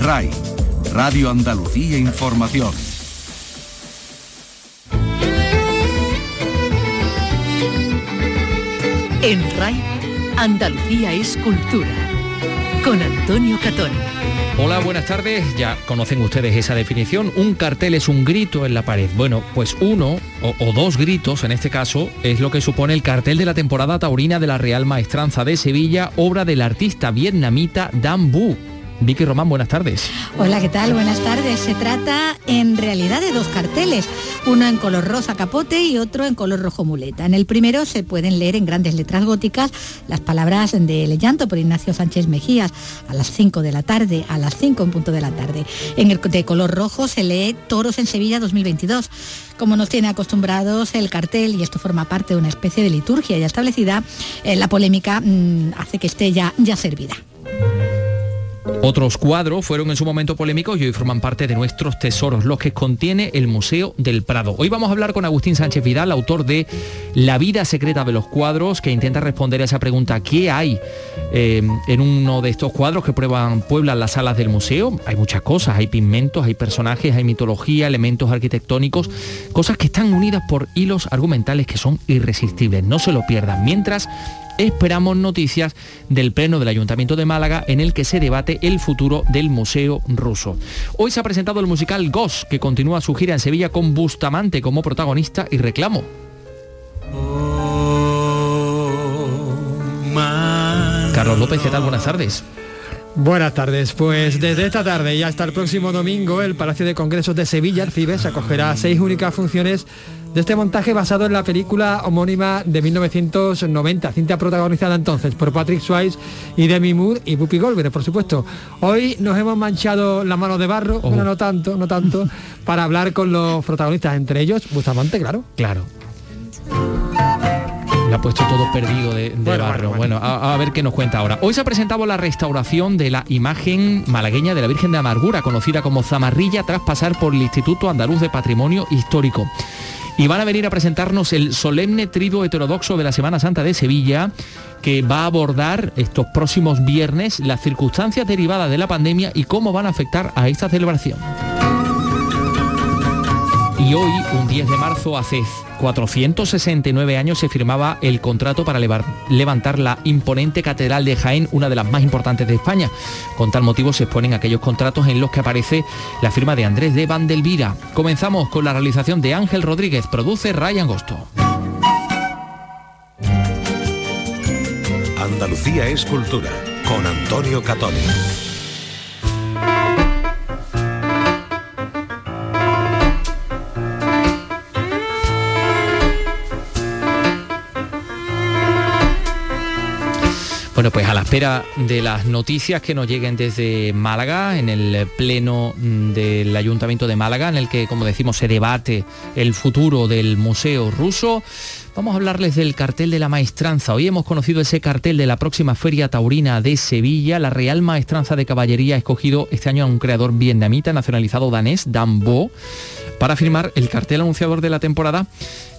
RAI, Radio Andalucía Información. En RAI, Andalucía es cultura. Con Antonio Catón. Hola, buenas tardes. Ya conocen ustedes esa definición. Un cartel es un grito en la pared. Bueno, pues uno o, o, dos gritos, en este caso, es lo que supone el cartel de la temporada taurina de la Real Maestranza de Sevilla, obra del artista vietnamita Dan Bu. Vicky Román, buenas tardes. Hola, ¿qué tal? Buenas tardes. Se trata en realidad de dos carteles, uno en color rosa capote y otro en color rojo muleta. En el primero se pueden leer en grandes letras góticas las palabras de Le Llanto por Ignacio Sánchez Mejías a las 5 de la tarde, a las 5 en punto de la tarde. En el de color rojo se lee Toros en Sevilla 2022 como nos tiene acostumbrados el cartel, y esto forma parte de una especie de liturgia ya establecida, eh, la polémica mmm, hace que esté ya, ya servida. Otros cuadros fueron en su momento polémicos y hoy forman parte de nuestros tesoros, los que contiene el Museo del Prado. Hoy vamos a hablar con Agustín Sánchez Vidal, autor de La vida secreta de los cuadros, que intenta responder a esa pregunta, ¿qué hay eh, en uno de estos cuadros que prueban, pueblan las salas del museo? Hay muchas cosas, hay pigmentos, hay personajes, hay mitología, elementos arquitectónicos, cosas que están unidas por hilos argumentales que son irresistibles. No se lo pierdan. Mientras esperamos noticias del Pleno del Ayuntamiento de Málaga en el que se debate el futuro del Museo Ruso. Hoy se ha presentado el musical Ghost, que continúa su gira en Sevilla con Bustamante como protagonista y reclamo. Carlos López, ¿qué tal? Buenas tardes. Buenas tardes, pues desde esta tarde y hasta el próximo domingo el Palacio de Congresos de Sevilla, CIBES, acogerá seis únicas funciones de este montaje basado en la película homónima de 1990, cinta protagonizada entonces por Patrick Swayze y Demi Moore y Whoopi Goldberg, por supuesto. Hoy nos hemos manchado la mano de barro, oh. bueno, no tanto, no tanto, para hablar con los protagonistas, entre ellos Bustamante, claro. Claro. Le ha puesto todo perdido de, de bueno, barro. Bueno, bueno a, a, ver qué nos cuenta ahora. Hoy se ha presentado la restauración de la imagen malagueña de la Virgen de Amargura, conocida como Zamarrilla, tras pasar por el Instituto Andaluz de Patrimonio Histórico y van a venir a presentarnos el solemne triduo heterodoxo de la Semana Santa de Sevilla que va a abordar estos próximos viernes las circunstancias derivadas de la pandemia y cómo van a afectar a esta celebración. Y hoy, un 10 de marzo, hace 469 años se firmaba el contrato para levantar la imponente Catedral de Jaén, una de las más importantes de España. Con tal motivo se exponen aquellos contratos en los que aparece la firma de Andrés de Vandelvira. Comenzamos con la realización de Ángel Rodríguez, produce Ryan Gosto. Andalucía es cultura, con Antonio Catón. Bueno, pues a la espera de las noticias que nos lleguen desde Málaga, en el pleno del Ayuntamiento de Málaga, en el que, como decimos, se debate el futuro del Museo Ruso, vamos a hablarles del cartel de la maestranza. Hoy hemos conocido ese cartel de la próxima Feria Taurina de Sevilla. La Real Maestranza de Caballería ha escogido este año a un creador vietnamita nacionalizado danés, Dan Bo, para firmar el cartel anunciador de la temporada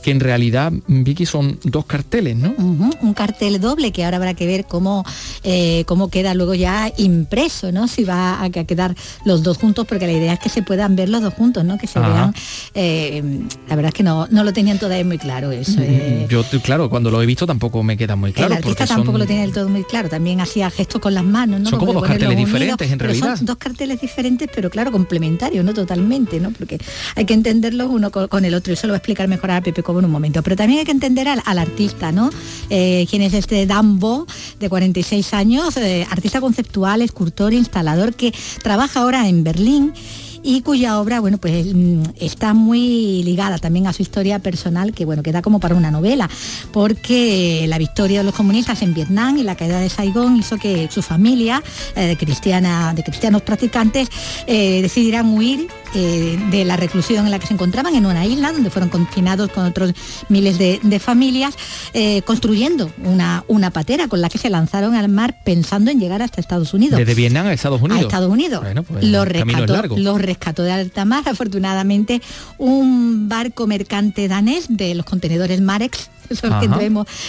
que en realidad, Vicky, son dos carteles, ¿no? Uh -huh, un cartel doble que ahora habrá que ver cómo, eh, cómo queda luego ya impreso, ¿no? Si va a quedar los dos juntos, porque la idea es que se puedan ver los dos juntos, ¿no? Que se Ajá. vean. Eh, la verdad es que no, no lo tenían todavía muy claro eso. Eh. Yo, claro, cuando lo he visto tampoco me queda muy claro. El artista tampoco son... lo tiene del todo muy claro. También hacía gestos con las manos, ¿no? Son como, como dos carteles diferentes, en realidad. Son dos carteles diferentes, pero claro, complementarios, ¿no? Totalmente, ¿no? Porque hay que entenderlos uno con, con el otro. Y eso lo va a explicar mejor a Pepe Cobo en un momento. Pero también hay que entender al, artista, ¿no? Eh, quien es este Dambo, de 46 años, eh, artista conceptual, escultor, instalador, que trabaja ahora en Berlín y cuya obra, bueno, pues está muy ligada también a su historia personal, que bueno, queda como para una novela, porque la victoria de los comunistas en Vietnam y la caída de Saigón hizo que su familia, eh, de, cristiana, de cristianos practicantes, eh, decidieran huir eh, de la reclusión en la que se encontraban, en una isla donde fueron confinados con otros miles de, familias, eh, construyendo una, una patera con la que se lanzaron al mar pensando en llegar hasta Estados Unidos. Desde Vietnam a Estados Unidos. A Estados Unidos. Pues, los, rescató, los rescató de alta mar, afortunadamente, un barco mercante danés de los contenedores Marex eso que,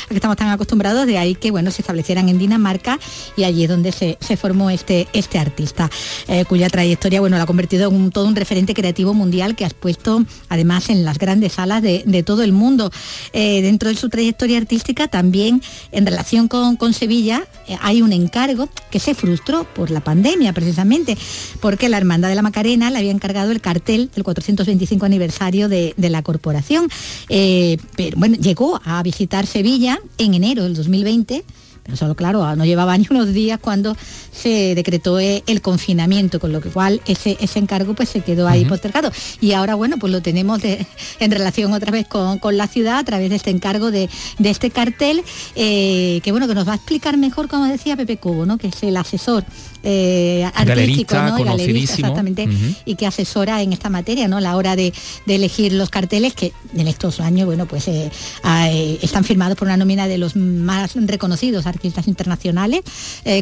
que estamos tan acostumbrados, de ahí que bueno, se establecieran en Dinamarca y allí es donde se, formó este, este artista, eh, cuya trayectoria bueno, la ha convertido en todo un referente creativo mundial que has puesto además en las grandes salas de, todo el mundo. Eh, dentro de su trayectoria artística también en relación con, con Sevilla eh, hay un encargo que se frustró por la pandemia precisamente, porque la Hermandad de la Macarena le había encargado el cartel del 425 aniversario de, la corporación. pero bueno, llegó a visitar Sevilla en enero del 2020 pero solo claro, no llevaba ni unos días cuando se decretó eh, el confinamiento, con lo cual ese, ese encargo pues se quedó ahí postergado. Y ahora bueno, pues lo tenemos en relación otra vez con, la ciudad a través de este encargo de, este cartel, eh, que bueno, que nos va a explicar mejor, como decía Pepe Cubo, ¿no? que es el asesor eh, artístico, exactamente, y que asesora en esta materia, ¿no? La hora de, elegir los carteles que en estos años, bueno, pues eh, eh, están firmados por una nómina de los más reconocidos artistas internacionales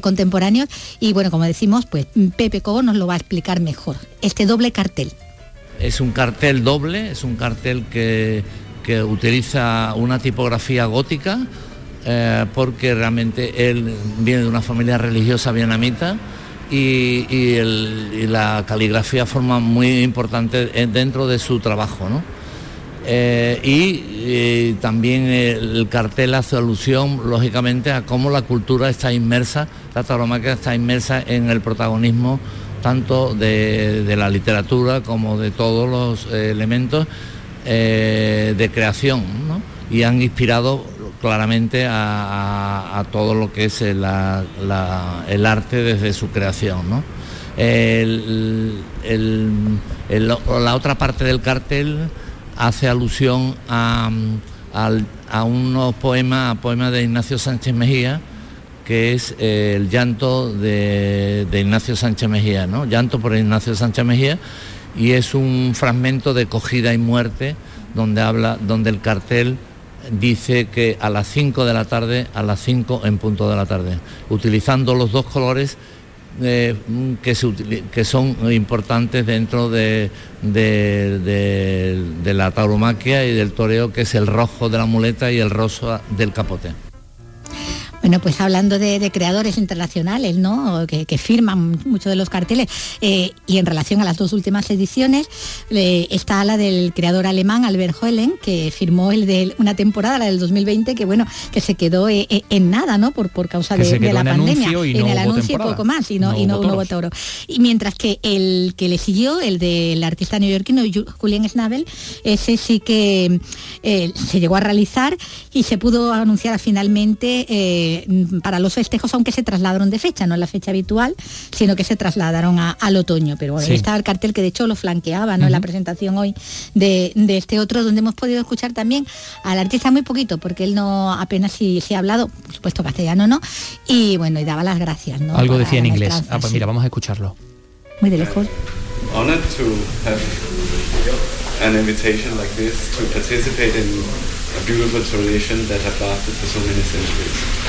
contemporáneos. Y bueno, como decimos, pues Pepe Cobo nos lo va a explicar mejor. Este doble cartel. Es un cartel doble, es un cartel que, que utiliza una tipografía gótica eh, porque realmente él viene de una familia religiosa vietnamita y, la caligrafía forma muy importante dentro de su trabajo. Eh, y, también el cartel hace alusión, lógicamente, a cómo la cultura está inmersa, la tauromaquia está inmersa en el protagonismo tanto de, la literatura como de todos los elementos eh, de creación, y han inspirado claramente a, todo lo que es el, arte desde su creación. ¿no? la otra parte del cartel hace alusión a, unos poemas, poemas de Ignacio Sánchez Mejía, que es el llanto de, Ignacio Sánchez Mejía, ¿no? Llanto por Ignacio Sánchez Mejía, y es un fragmento de cogida y muerte donde habla, donde el cartel dice que a las 5 de la tarde, a las 5 en punto de la tarde, utilizando los dos colores eh, que, son importantes dentro de, de, la tauromaquia y del toreo, que es el rojo de la muleta y el rosa del capote. Bueno, pues hablando de, creadores internacionales, ¿no? Que, firman muchos de los carteles, eh, y en relación a las dos últimas ediciones, eh, está la del creador alemán Albert Hoelen, que firmó el de una temporada, la del 2020, que bueno, que se quedó eh, en nada, ¿no? Por, por causa de, la pandemia. en el anuncio y poco más, y no, y no, hubo toro. Y mientras que el que le siguió, el del artista neoyorquino Julian Schnabel, ese sí que se llegó a realizar y se pudo anunciar finalmente para los festejos, aunque se trasladaron de fecha, no en la fecha habitual, sino que se trasladaron al otoño. Pero bueno, estaba el cartel que de hecho lo flanqueaba ¿no? en la presentación hoy de, este otro, donde hemos podido escuchar también al artista muy poquito, porque él no apenas si, ha hablado, por supuesto castellano, ¿no? Y bueno, y daba las gracias, ¿no? Algo decía en inglés. Ah, pues mira, vamos a escucharlo. Muy de lejos. an invitation like this to participate in a beautiful tradition that has lasted for so many centuries.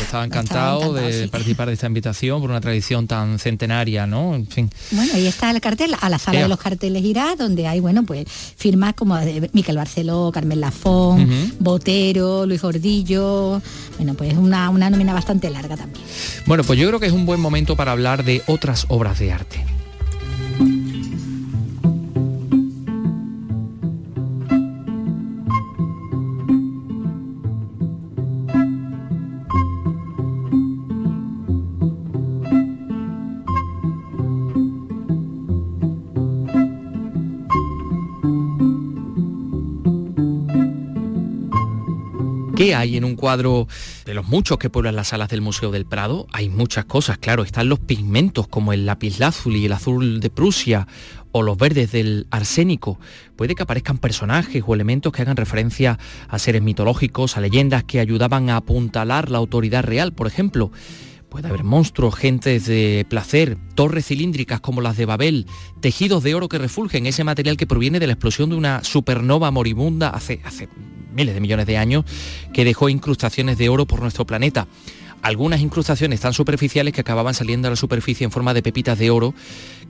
Estaba encantado de participar de esta invitación por una tradición tan centenaria, ¿no? En fin. Bueno, ahí está el cartel, a la sala de los carteles irá, donde hay, bueno, pues firmas como de Miquel Barceló, Carmen Lafón, Botero, Luis Gordillo, bueno, pues una, una nómina bastante larga también. Bueno, pues yo creo que es un buen momento para hablar de otras obras de arte. ¿Qué hay en un cuadro de los muchos que pueblan las salas del Museo del Prado? Hay muchas cosas, claro. Están los pigmentos como el lapislázuli el azul de Prusia o los verdes del arsénico. Puede que aparezcan personajes o elementos que hagan referencia a seres mitológicos, a leyendas que ayudaban a apuntalar la autoridad real, por ejemplo puede haber monstruos, gentes de placer, torres cilíndricas como las de Babel, tejidos de oro que refulgen, ese material que proviene de la explosión de una supernova moribunda hace miles de millones de años que dejó incrustaciones de oro por nuestro planeta algunas incrustaciones tan superficiales que acababan saliendo a la superficie en forma de pepitas de oro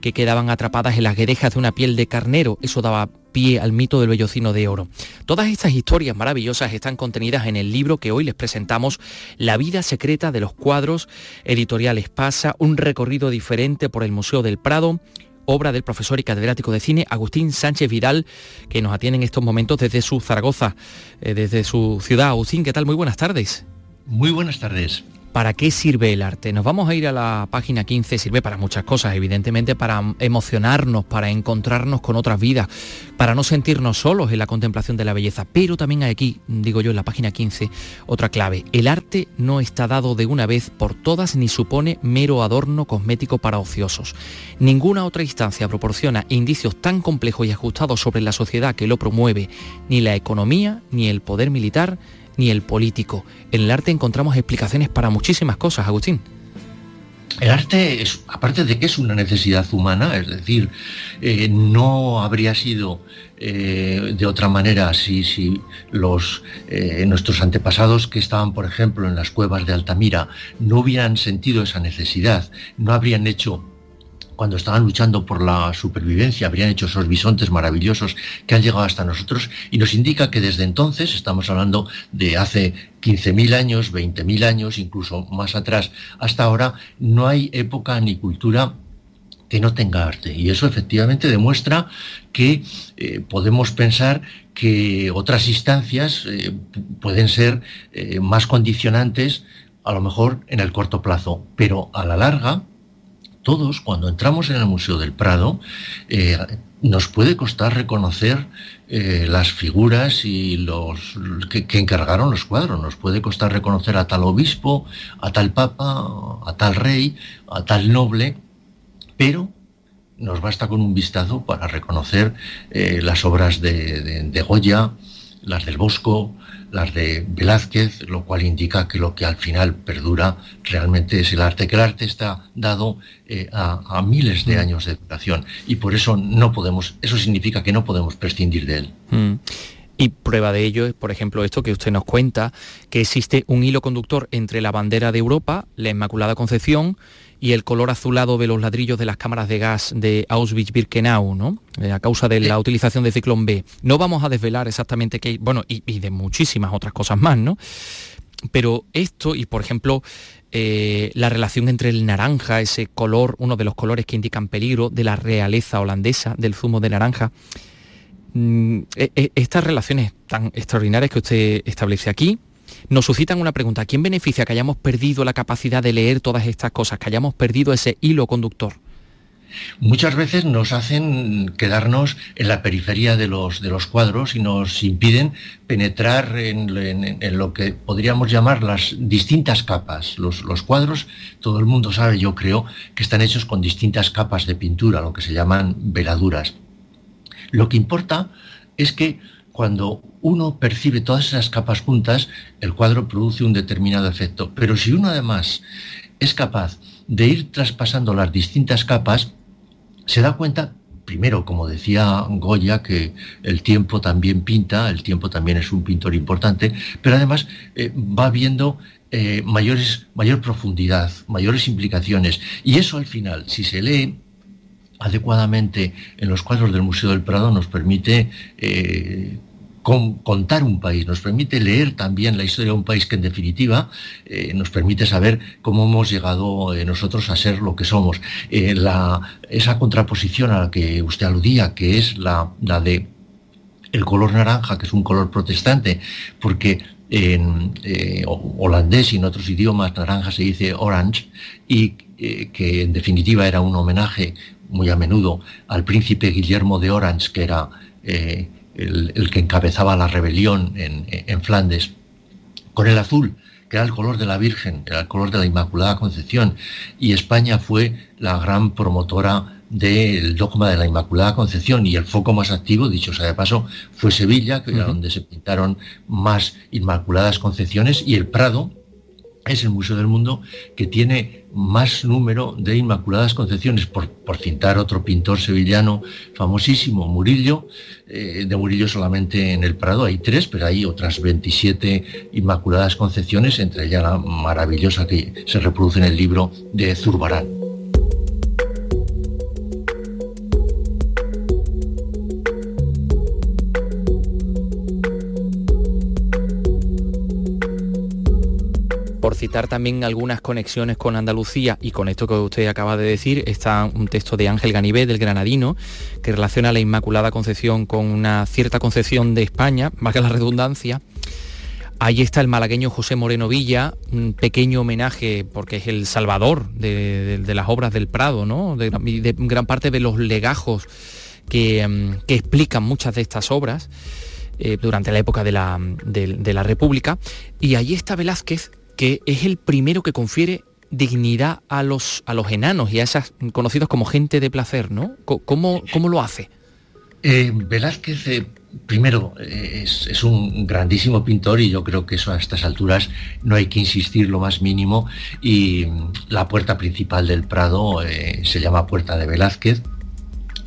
que quedaban atrapadas en las guedejas de una piel de carnero. Eso daba pie al mito del vellocino de oro. Todas estas historias maravillosas están contenidas en el libro que hoy les presentamos, La vida secreta de los cuadros, editoriales Pasa, un recorrido diferente por el Museo del Prado obra del profesor y catedrático de cine Agustín Sánchez Vidal, que nos atiende en estos momentos desde su Zaragoza, eh, desde su ciudad. Agustín, ¿qué tal? Muy buenas tardes. Muy buenas tardes. ¿Para qué sirve el arte? Nos vamos a ir a la página 15, sirve para muchas cosas, evidentemente para emocionarnos, para encontrarnos con otras vidas, para no sentirnos solos en la contemplación de la belleza, pero también hay aquí, digo yo, en la página 15, otra clave. El arte no está dado de una vez por todas ni supone mero adorno cosmético para ociosos. Ninguna otra instancia proporciona indicios tan complejos y ajustados sobre la sociedad que lo promueve, ni la economía, ni el poder militar, ni el político. En el arte encontramos explicaciones para muchísimas cosas, Agustín. El arte, es, aparte de que es una necesidad humana, es decir, eh, no habría sido eh, de otra manera si, si los, eh, nuestros antepasados que estaban, por ejemplo, en las cuevas de Altamira, no hubieran sentido esa necesidad, no habrían hecho cuando estaban luchando por la supervivencia, habrían hecho esos bisontes maravillosos que han llegado hasta nosotros y nos indica que desde entonces, estamos hablando de hace 15.000 años, 20.000 años, incluso más atrás, hasta ahora, no hay época ni cultura que no tenga arte. Y eso efectivamente demuestra que eh, podemos pensar que otras instancias eh, pueden ser eh, más condicionantes, a lo mejor en el corto plazo, pero a la larga, todos, cuando entramos en el Museo del Prado, eh, nos puede costar reconocer eh, las figuras y los que, encargaron los cuadros. Nos puede costar reconocer a tal obispo, a tal papa, a tal rey, a tal noble, pero nos basta con un vistazo para reconocer eh, las obras de Goya, las del Bosco, las de Velázquez, lo cual indica que lo que al final perdura realmente es el arte, que el arte está dado eh, a, miles de mm. años de educación y por eso no podemos, eso significa que no podemos prescindir de él. Mm. Y prueba de ello es, por ejemplo, esto que usted nos cuenta, que existe un hilo conductor entre la bandera de Europa, la Inmaculada Concepción, y el color azulado de los ladrillos de las cámaras de gas de Auschwitz-Birkenau, ¿no? Eh, a causa de la utilización de ciclón B. No vamos a desvelar exactamente qué, bueno, y, de muchísimas otras cosas más, ¿no? Pero esto, y por ejemplo, eh, la relación entre el naranja, ese color, uno de los colores que indican peligro de la realeza holandesa, del zumo de naranja, mm, e, e, estas relaciones tan extraordinarias que usted establece aquí, nos suscitan una pregunta. ¿Quién beneficia que hayamos perdido la capacidad de leer todas estas cosas, que hayamos perdido ese hilo conductor? muchas veces nos hacen quedarnos en la periferia de los, de los cuadros y nos impiden penetrar en, lo que podríamos llamar las distintas capas. Los, los, cuadros, todo el mundo sabe, yo creo, que están hechos con distintas capas de pintura, lo que se llaman veladuras. Lo que importa es que cuando uno percibe todas esas capas juntas, el cuadro produce un determinado efecto. Pero si uno además es capaz de ir traspasando las distintas capas, se da cuenta, primero, como decía Goya, que el tiempo también pinta, el tiempo también es un pintor importante, pero además eh, va viendo eh, mayores, mayor profundidad, mayores implicaciones. Y eso al final, si se lee adecuadamente en los cuadros del Museo del Prado, nos permite eh, contar un país, nos permite leer también la historia de un país que en definitiva eh, nos permite saber cómo hemos llegado eh, nosotros a ser lo que somos. Eh, esa contraposición a la que usted aludía, que es la, de el color naranja, que es un color protestante, porque en holandés y en otros idiomas naranja se dice orange, y que en definitiva era un homenaje muy a menudo al príncipe Guillermo de Orange, que era el, que encabezaba la rebelión en, Flandes, con el azul, que era el color de la Virgen, era el color de la Inmaculada Concepción, y España fue la gran promotora del dogma de la Inmaculada Concepción. Y el foco más activo, dicho sea de paso, fue Sevilla, que era donde se pintaron más Inmaculadas Concepciones, y el Prado, es el museo del mundo que tiene más número de Inmaculadas Concepciones, por, citar otro pintor sevillano famosísimo, Murillo. Eh, de Murillo solamente en el Prado hay tres, pero hay otras 27 Inmaculadas Concepciones, entre ellas la maravillosa que se reproduce en el libro de Zurbarán. Citar también algunas conexiones con Andalucía y con esto que usted acaba de decir, está un texto de Ángel Ganivé del Granadino que relaciona la Inmaculada Concepción con una cierta concepción de España, que la redundancia. Ahí está el malagueño José Moreno Villa, un pequeño homenaje porque es el salvador de, las obras del Prado, ¿no? de, gran parte de los legajos que, mm, explican muchas de estas obras. Eh, durante la época de la, de la República. Y ahí está Velázquez que es el primero que confiere dignidad a los, a los enanos y a esas conocidos como gente de placer, ¿no? ¿Cómo, cómo lo hace? Eh, Velázquez, eh, primero, eh, es, un grandísimo pintor y yo creo que eso a estas alturas no hay que insistir lo más mínimo. Y la puerta principal del Prado se llama Puerta de Velázquez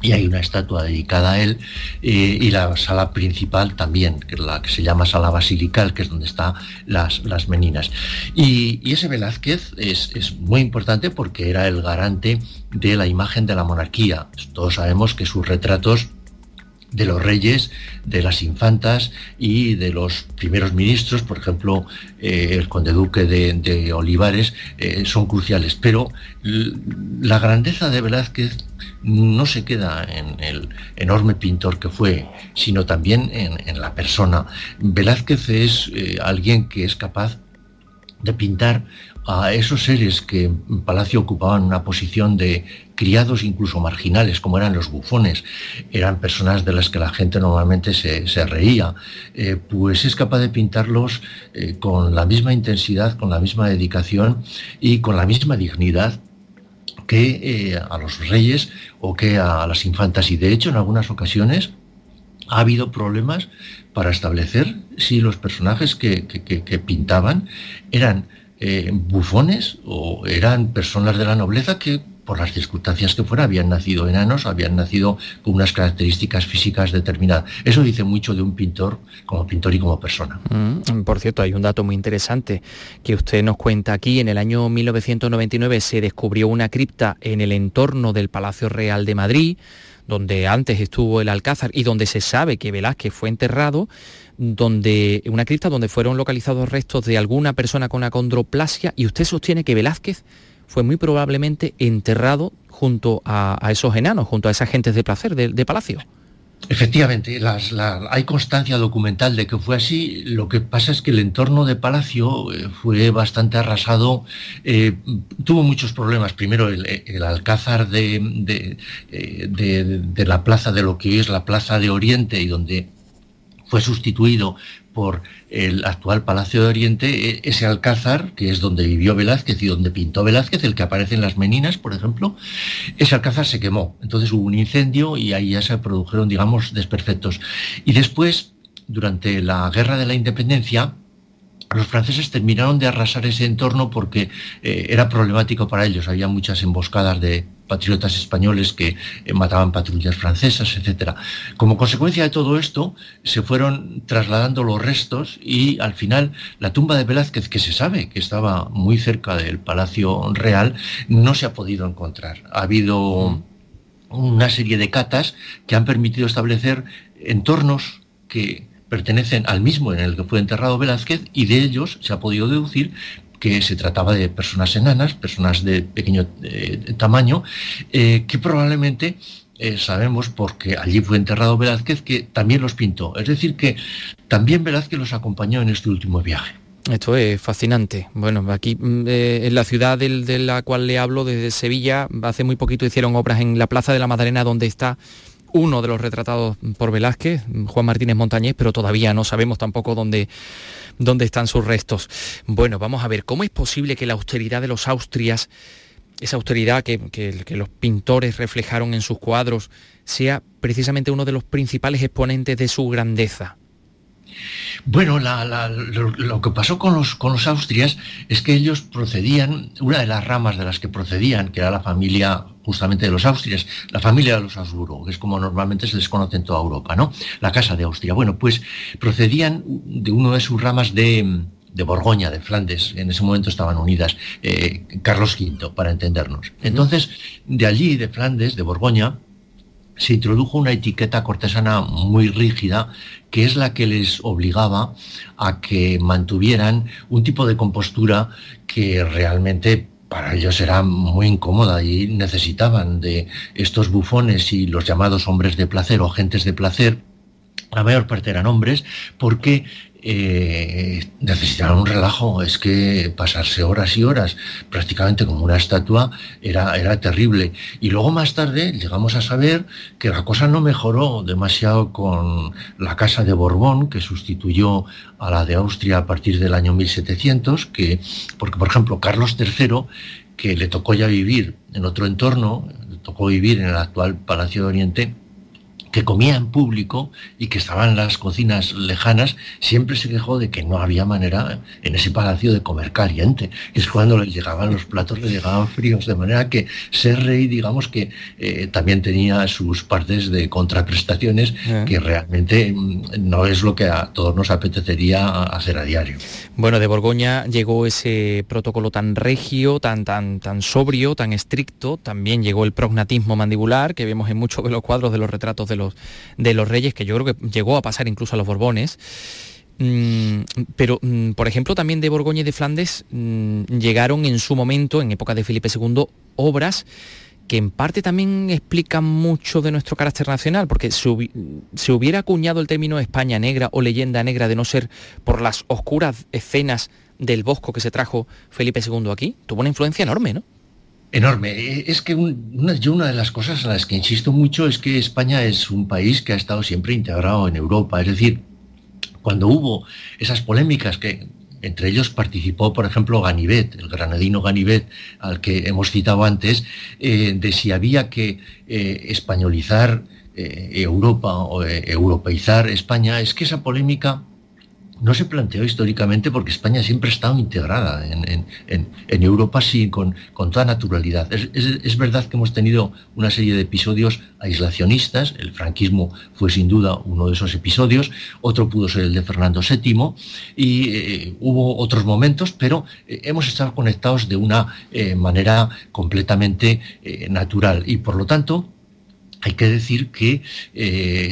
y hay una estatua dedicada a él eh, y la sala principal también, que es la que se llama sala basilical, que es donde están las, las meninas. Y, ese Velázquez es, es, muy importante porque era el garante de la imagen de la monarquía. Todos sabemos que sus retratos de los reyes, de las infantas y de los primeros ministros, por ejemplo, eh, el conde duque de, Olivares, eh, son cruciales. Pero la grandeza de Velázquez no se queda en el enorme pintor que fue, sino también en, la persona. Velázquez es eh, alguien que es capaz de pintar a esos seres que en Palacio ocupaban una posición de criados incluso marginales, como eran los bufones, eran personas de las que la gente normalmente se, reía, eh, pues es capaz de pintarlos eh, con la misma intensidad, con la misma dedicación y con la misma dignidad que eh, a los reyes o que a las infantas. Y de hecho, en algunas ocasiones ha habido problemas para establecer si los personajes que pintaban eran eh, bufones o eran personas de la nobleza que por las circunstancias que fuera habían nacido enanos, habían nacido con unas características físicas determinadas. Eso dice mucho de un pintor como pintor y como persona. Mm, por cierto, hay un dato muy interesante que usted nos cuenta aquí. En el año 1999 se descubrió una cripta en el entorno del Palacio Real de Madrid donde antes estuvo el Alcázar y donde se sabe que Velázquez fue enterrado, donde una cripta donde fueron localizados restos de alguna persona con acondroplasia y usted sostiene que Velázquez fue muy probablemente enterrado junto a, esos enanos, junto a esas gentes de placer de, palacio. Efectivamente, hay constancia documental de que fue así. Lo que pasa es que el entorno de Palacio eh, fue bastante arrasado, eh, tuvo muchos problemas. Primero, el, alcázar de, eh, de, de, la plaza de lo que hoy es la Plaza de Oriente y donde fue sustituido por el actual Palacio de Oriente, e, ese alcázar, que es donde vivió Velázquez y donde pintó Velázquez, el que aparece en las Meninas, por ejemplo, ese alcázar se quemó. Entonces hubo un incendio y ahí ya se produjeron, digamos, desperfectos. Y después, durante la Guerra de la Independencia, los franceses terminaron de arrasar ese entorno porque eh, era problemático para ellos. Había muchas emboscadas de patriotas españoles que eh, mataban patrullas francesas, etc. Como consecuencia de todo esto, se fueron trasladando los restos y al final la tumba de Velázquez, que se sabe que estaba muy cerca del Palacio Real, no se ha podido encontrar. Ha habido una serie de catas que han permitido establecer entornos que pertenecen al mismo en el que fue enterrado Velázquez y de ellos se ha podido deducir que se trataba de personas enanas, personas de pequeño eh, tamaño, eh, que probablemente eh, sabemos porque allí fue enterrado Velázquez que también los pintó. Es decir, que también Velázquez los acompañó en este último viaje. Esto es fascinante. Bueno, aquí mm, en la ciudad de la cual le hablo, desde Sevilla, hace muy poquito hicieron obras en la Plaza de la Madalena, donde está uno de los retratados por Velázquez, Juan Martínez Montañés, pero todavía no sabemos tampoco dónde, dónde están sus restos. Bueno, vamos a ver, ¿cómo es posible que la austeridad de los Austrias, esa austeridad que, que los pintores reflejaron en sus cuadros, sea precisamente uno de los principales exponentes de su grandeza? Bueno, lo, que pasó con los, con los Austrias es que ellos procedían, una de las ramas de las que procedían, que era la familia justamente de los Austrias, la familia de los Habsburgo, que es como normalmente se les conoce en toda Europa, ¿no? La Casa de Austria. Bueno, pues procedían de uno de sus ramas de, Borgoña, de Flandes, en ese momento estaban unidas, eh, Carlos V, para entendernos. Entonces, de allí, de Flandes, de Borgoña, se introdujo una etiqueta cortesana muy rígida, que es la que les obligaba a que mantuvieran un tipo de compostura que realmente para ellos era muy incómoda y necesitaban de estos bufones y los llamados hombres de placer o gentes de placer. La mayor parte eran hombres, porque eh, un relajo, es que pasarse horas y horas prácticamente como una estatua era, era terrible. Y luego más tarde llegamos a saber que la cosa no mejoró demasiado con la Casa de Borbón, que sustituyó a la de Austria a partir del año 1700, que, porque por ejemplo Carlos III, que le tocó ya vivir en otro entorno, le tocó vivir en el actual Palacio de Oriente, que comía en público y que estaba en las cocinas lejanas, siempre se quejó de que no había manera en ese palacio de comer caliente. Es cuando le llegaban los platos, le llegaban fríos, de manera que ser rey, digamos que eh, también tenía sus partes de contraprestaciones eh. que realmente mm, no es lo que a todos nos apetecería hacer a diario. Bueno, de Borgoña llegó ese protocolo tan regio, tan, tan, tan sobrio, tan estricto, también llegó el prognatismo mandibular, que vemos en muchos de los cuadros de los retratos de de los reyes, que yo creo que llegó a pasar incluso a los Borbones. Mm, pero, mm, por ejemplo, también de Borgoña y de Flandes mm, llegaron en su momento, en época de Felipe II, obras que en parte también explican mucho de nuestro carácter nacional, porque se, hubiera acuñado el término España negra o leyenda negra de no ser por las oscuras escenas del bosco que se trajo Felipe II aquí, tuvo una influencia enorme, ¿no? Enorme. Eh, es que una, yo una de las cosas en las que insisto mucho es que España es un país que ha estado siempre integrado en Europa. Es decir, cuando hubo esas polémicas que entre ellos participó, por ejemplo, Ganivet, el granadino Ganivet, al que hemos citado antes, eh, de si había que eh, españolizar Europa o europeizar España. Es que esa polémica no se planteó históricamente porque España siempre ha estado integrada en, Europa sí, con, toda naturalidad. Es, verdad que hemos tenido una serie de episodios aislacionistas, el franquismo fue sin duda uno de esos episodios, otro pudo ser el de Fernando VII y eh, hubo otros momentos, pero eh, hemos estado conectados de una eh, manera completamente natural y por lo tanto hay que decir que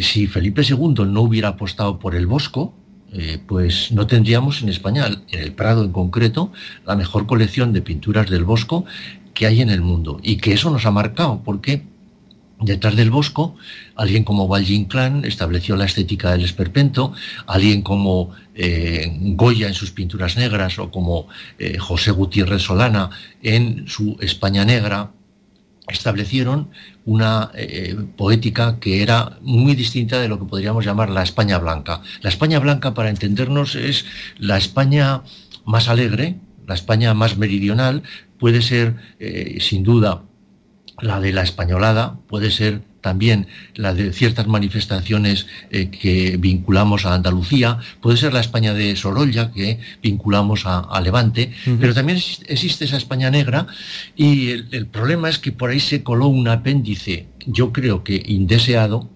si Felipe II no hubiera apostado por el Bosco, eh, pues no tendríamos en España, en el Prado en concreto, la mejor colección de pinturas del Bosco que hay en el mundo. Y que eso nos ha marcado, porque detrás del Bosco, alguien como Valle Inclán estableció la estética del esperpento, alguien como eh, Goya en sus pinturas negras o como eh, José Gutiérrez Solana en su España negra, establecieron una eh, poética que era muy distinta de lo que podríamos llamar la España blanca. La España blanca, para entendernos, es la España más alegre, la España más meridional, puede ser, eh, sin duda, la de la españolada, puede ser también la de ciertas manifestaciones eh, que vinculamos a Andalucía, puede ser la España de Sorolla que vinculamos a, Levante, pero también existe esa España negra. Y el, problema es que por ahí se coló un apéndice, yo creo que indeseado,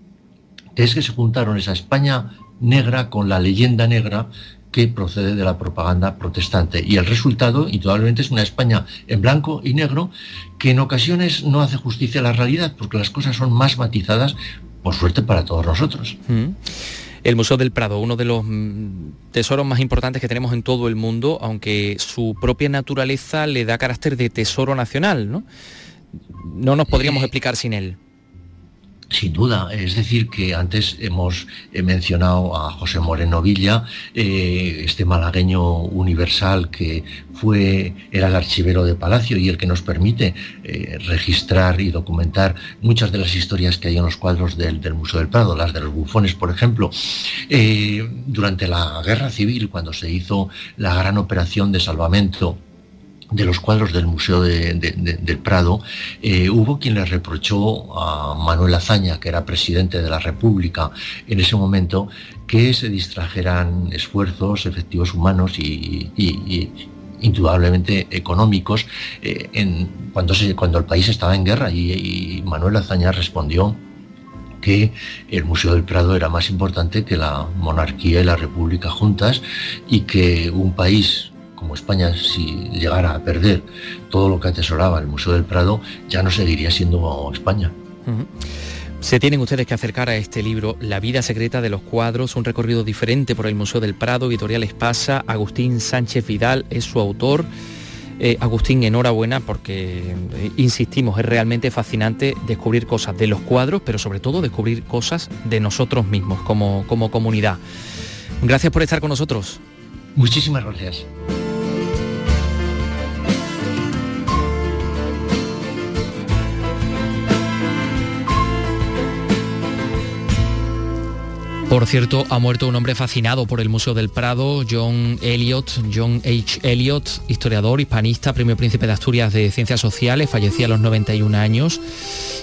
es que se juntaron esa España negra con la leyenda negra que procede de la propaganda protestante. Y el resultado, indudablemente, es una España en blanco y negro que en ocasiones no hace justicia a la realidad, porque las cosas son más matizadas, por suerte para todos nosotros. Mm. El Museo del Prado, uno de los mm, tesoros más importantes que tenemos en todo el mundo, aunque su propia naturaleza le da carácter de tesoro nacional, ¿no? No nos podríamos explicar sin él. Sin duda, es decir, que antes hemos mencionado a José Moreno Villa, eh, este malagueño universal que fue, era el archivero de Palacio y el que nos permite eh, registrar y documentar muchas de las historias que hay en los cuadros del, Museo del Prado, las de los bufones, por ejemplo. Eh, durante la Guerra Civil, cuando se hizo la gran operación de salvamento de los cuadros del Museo del Prado, eh, hubo quien le reprochó a Manuel Azaña, que era presidente de la República en ese momento, que se distrajeran esfuerzos, efectivos humanos y, indudablemente económicos eh, cuando, cuando el país estaba en guerra. Y Manuel Azaña respondió que el Museo del Prado era más importante que la monarquía y la república juntas y que un país como España, si llegara a perder todo lo que atesoraba el Museo del Prado, ya no seguiría siendo España. Se tienen ustedes que acercar a este libro, La vida secreta de los cuadros, un recorrido diferente por el Museo del Prado, Editorial Espasa, Agustín Sánchez Vidal es su autor. Eh, Agustín, enhorabuena porque, eh, insistimos, es realmente fascinante descubrir cosas de los cuadros, pero sobre todo descubrir cosas de nosotros mismos como, como comunidad. Gracias por estar con nosotros. Muchísimas gracias. Por cierto, ha muerto un hombre fascinado por el Museo del Prado, John Elliot, John H. Elliot, historiador, hispanista, premio Príncipe de Asturias de Ciencias Sociales, fallecía a los 91 años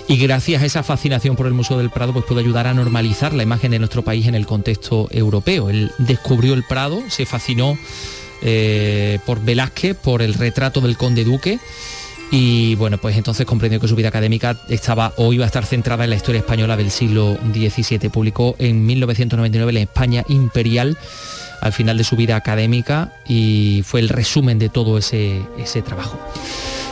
y gracias a esa fascinación por el Museo del Prado pues pudo ayudar a normalizar la imagen de nuestro país en el contexto europeo. Él descubrió el Prado, se fascinó eh, por Velázquez, por el retrato del conde duque y bueno, pues entonces comprendió que su vida académica estaba o iba a estar centrada en la historia española del siglo XVII. Publicó en 1999 la España Imperial al final de su vida académica y fue el resumen de todo ese, ese trabajo.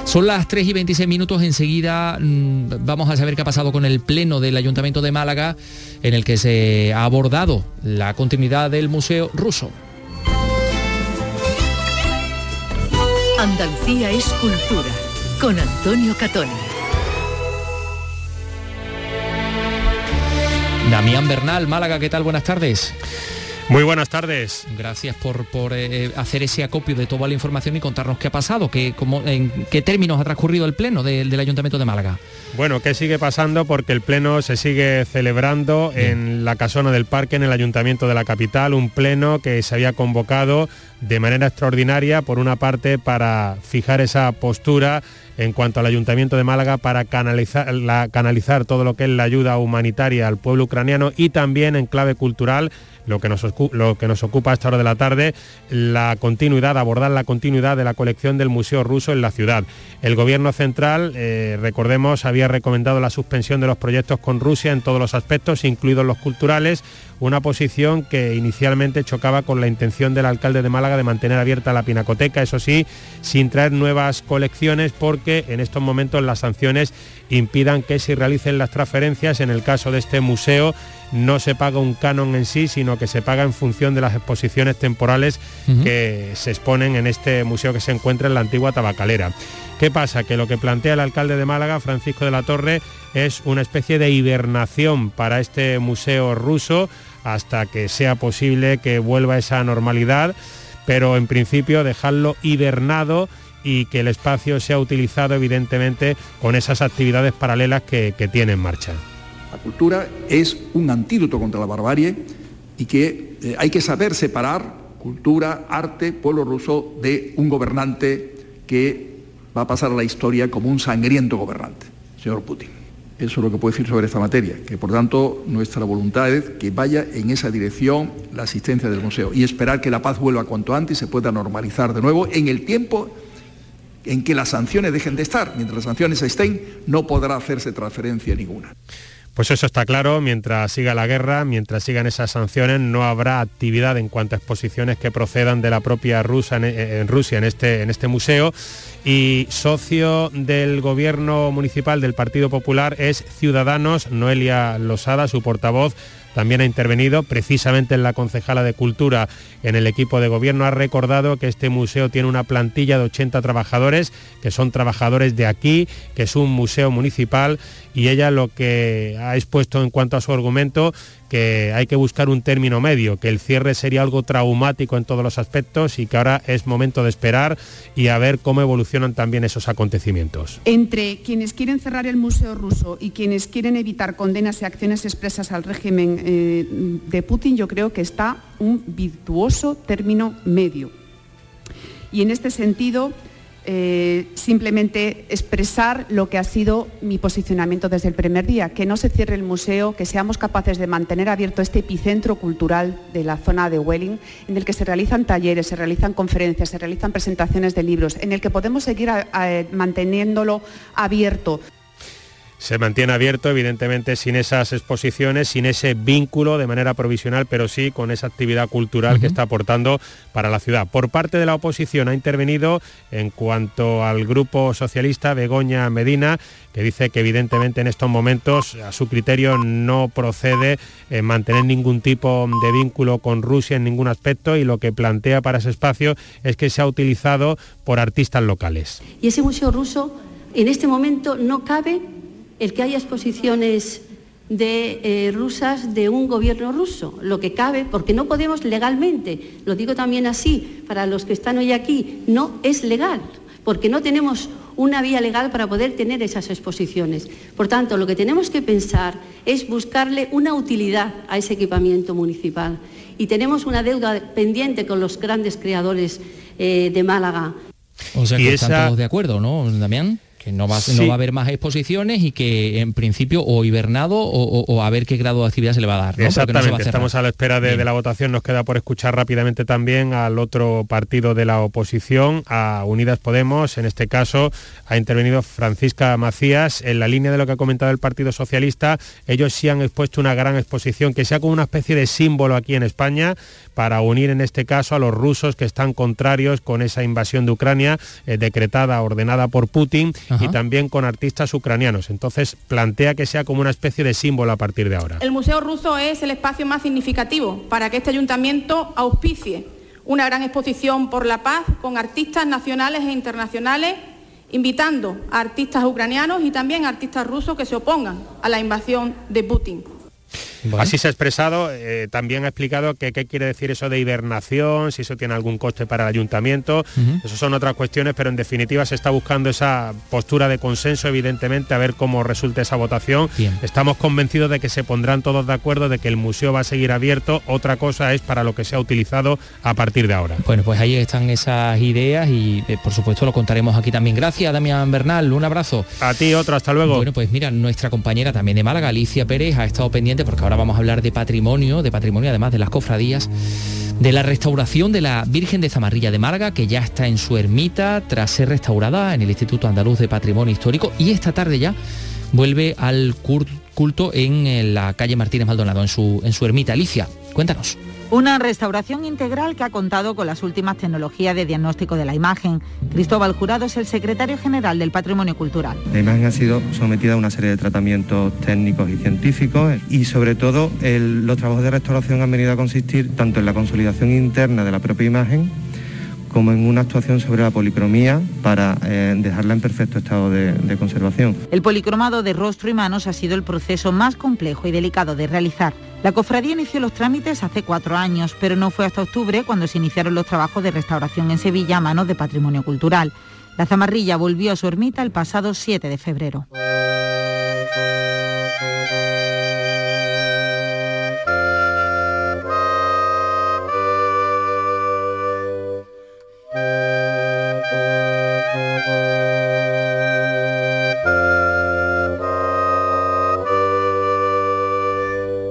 Son las 3 y 26 minutos, enseguida mm, vamos a saber qué ha pasado con el Pleno del Ayuntamiento de Málaga, en el que se ha abordado la continuidad del Museo Ruso. Andalucía es cultura con Antonio Catoni. Damián Bernal, Málaga, ¿qué tal? Buenas tardes. Muy buenas tardes. Gracias por, eh, hacer ese acopio de toda la información y contarnos qué ha pasado, qué, en qué términos ha transcurrido el Pleno del Ayuntamiento de Málaga. Bueno, ¿qué sigue pasando? Porque el Pleno se sigue celebrando en la casona del Parque, en el Ayuntamiento de la capital, un Pleno que se había convocado de manera extraordinaria, por una parte, para fijar esa postura en cuanto al Ayuntamiento de Málaga para canalizar, canalizar todo lo que es la ayuda humanitaria al pueblo ucraniano y también en clave cultural lo que, nos, lo que nos ocupa a esta hora de la tarde, la continuidad, abordar la continuidad de la colección del Museo Ruso en la ciudad. El Gobierno central, eh, recordemos, había recomendado la suspensión de los proyectos con Rusia en todos los aspectos, incluidos los culturales, una posición que inicialmente chocaba con la intención del alcalde de Málaga de mantener abierta la pinacoteca, eso sí, sin traer nuevas colecciones porque en estos momentos las sanciones impidan que se realicen las transferencias. En el caso de este museo no se paga un canon en sí, sino que se paga en función de las exposiciones temporales que se exponen en este museo que se encuentra en la antigua tabacalera. ¿Qué pasa? Que lo que plantea el alcalde de Málaga, Francisco de la Torre, es una especie de hibernación para este museo ruso hasta que sea posible que vuelva esa normalidad, pero en principio dejarlo hibernado y que el espacio sea utilizado evidentemente con esas actividades paralelas que, tiene en marcha. La cultura es un antídoto contra la barbarie y que eh, hay que saber separar cultura, arte, pueblo ruso de un gobernante que va a pasar a la historia como un sangriento gobernante, señor Putin. Eso es lo que puedo decir sobre esta materia, que por tanto nuestra voluntad es que vaya en esa dirección la asistencia del museo y esperar que la paz vuelva cuanto antes y se pueda normalizar de nuevo en el tiempo en que las sanciones dejen de estar. Mientras las sanciones estén, no podrá hacerse transferencia ninguna. Pues eso está claro, mientras siga la guerra, mientras sigan esas sanciones, no habrá actividad en cuanto a exposiciones que procedan de la propia Rusia en, Rusia en este, en este museo. Y socio del gobierno municipal del Partido Popular es Ciudadanos, Noelia Losada, su portavoz, también ha intervenido precisamente en la concejala de Cultura en el equipo de gobierno. Ha recordado que este museo tiene una plantilla de 80 trabajadores, que son trabajadores de aquí, que es un museo municipal y ella lo que ha expuesto en cuanto a su argumento que hay que buscar un término medio, que el cierre sería algo traumático en todos los aspectos y que ahora es momento de esperar y a ver cómo evolucionan también esos acontecimientos. Entre quienes quieren cerrar el Museo Ruso y quienes quieren evitar condenas y acciones expresas al régimen eh, de Putin, yo creo que está un virtuoso término medio. Y en este sentido, eh, simplemente expresar lo que ha sido mi posicionamiento desde el primer día, que no se cierre el museo, que seamos capaces de mantener abierto este epicentro cultural de la zona de Welling, en el que se realizan talleres, se realizan conferencias, se realizan presentaciones de libros, en el que podemos seguir manteniéndolo abierto se mantiene abierto, evidentemente, sin esas exposiciones, sin ese vínculo de manera provisional, pero sí con esa actividad cultural que está aportando para la ciudad. Por parte de la oposición ha intervenido en cuanto al grupo socialista Begoña Medina, que dice que evidentemente en estos momentos a su criterio no procede eh, mantener ningún tipo de vínculo con Rusia en ningún aspecto y lo que plantea para ese espacio es que se ha utilizado por artistas locales. Y ese museo ruso en este momento no cabe el que haya exposiciones de eh, rusas de un gobierno ruso, lo que cabe, porque no podemos legalmente, lo digo también así, para los que están hoy aquí, no es legal, porque no tenemos una vía legal para poder tener esas exposiciones. Por tanto, lo que tenemos que pensar es buscarle una utilidad a ese equipamiento municipal. Y tenemos una deuda pendiente con los grandes creadores eh, de Málaga. O sea que están todos de acuerdo, ¿no, Damián? No va, no va a haber más exposiciones y que en principio o hibernado o, a ver qué grado de actividad se le va a dar. Exactamente, estamos a la espera de, la votación, nos queda por escuchar rápidamente también al otro partido de la oposición, a Unidas Podemos, en este caso ha intervenido Francisca Macías, en la línea de lo que ha comentado el Partido Socialista, ellos sí han expuesto una gran exposición que sea como una especie de símbolo aquí en España para unir en este caso a los rusos que están contrarios con esa invasión de Ucrania eh, decretada, ordenada por Putin y también con artistas ucranianos. Entonces plantea que sea como una especie de símbolo a partir de ahora. El Museo Ruso es el espacio más significativo para que este ayuntamiento auspicie una gran exposición por la paz con artistas nacionales e internacionales, invitando a artistas ucranianos y también a artistas rusos que se opongan a la invasión de Putin. Así se ha expresado, eh, también ha explicado que qué quiere decir eso de hibernación, si eso tiene algún coste para el ayuntamiento, eso son otras cuestiones, pero en definitiva se está buscando esa postura de consenso, evidentemente, a ver cómo resulta esa votación. Estamos convencidos de que se pondrán todos de acuerdo de que el museo va a seguir abierto, otra cosa es para lo que se ha utilizado a partir de ahora. Bueno, pues ahí están esas ideas y eh, por supuesto lo contaremos aquí también. Gracias, Damián Bernal, un abrazo. A ti otro, hasta luego. Bueno, pues mira, nuestra compañera también de Málaga, Alicia Pérez, ha estado pendiente porque ahora vamos a hablar de patrimonio, de patrimonio además de las cofradías, de la restauración de la Virgen de Zamarrilla de Málaga, que ya está en su ermita tras ser restaurada en el Instituto Andaluz de Patrimonio Histórico y esta tarde ya vuelve al culto en la calle Martínez Maldonado, en su, en su ermita. Alicia, cuéntanos. Una restauración integral que ha contado con las últimas tecnologías de diagnóstico de la imagen. Cristóbal Jurado es el secretario general del Patrimonio Cultural. La imagen ha sido sometida a una serie de tratamientos técnicos y científicos y sobre todo los trabajos de restauración han venido a consistir tanto en la consolidación interna de la propia imagen como en una actuación sobre la policromía para eh, dejarla en perfecto estado de, de conservación. El policromado de rostro y manos ha sido el proceso más complejo y delicado de realizar. La cofradía inició los trámites hace cuatro años, pero no fue hasta octubre cuando se iniciaron los trabajos de restauración en Sevilla a manos de Patrimonio Cultural. La zamarrilla volvió a su ermita el pasado 7 de febrero.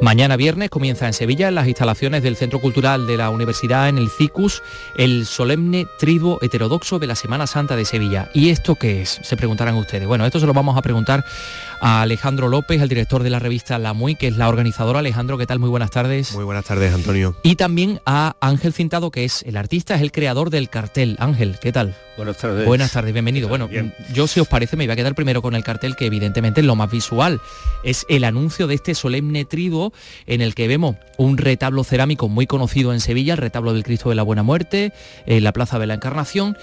Mañana viernes comienza en Sevilla, en las instalaciones del Centro Cultural de la Universidad, en el CICUS, el solemne triduo heterodoxo de la Semana Santa de Sevilla. ¿Y esto qué es? Se preguntarán ustedes. Bueno, esto se lo vamos a preguntar a Alejandro López, el director de la revista La Muy, que es la organizadora. Alejandro, ¿qué tal? Muy buenas tardes. Muy buenas tardes, Antonio. Y también a Ángel Cintado, que es el artista, es el creador del cartel. Ángel, ¿qué tal? Buenas tardes. Buenas tardes, bienvenido. Bueno, yo si os parece me iba a quedar primero con el cartel, que evidentemente es lo más visual. Es el anuncio de este solemne triduo en el que vemos un retablo cerámico muy conocido en Sevilla, el retablo del Cristo de la Buena Muerte, en la Plaza de la Encarnación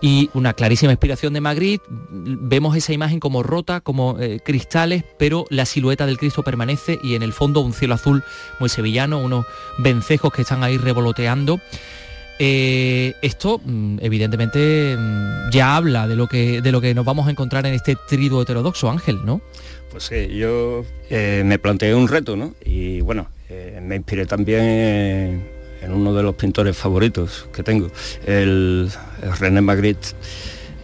y una clarísima inspiración de Magritte. Vemos esa imagen como rota, como eh, cristales, pero la silueta del Cristo permanece y en el fondo un cielo azul muy sevillano, unos vencejos que están ahí revoloteando. Eh, esto mm, evidentemente mm, ya habla de lo que de lo que nos vamos a encontrar en este triduo heterodoxo Ángel, ¿no? Pues sí, yo eh, me planteé un reto, ¿no? Y bueno, me inspiré también en en uno de los pintores favoritos que tengo, el, René Magritte,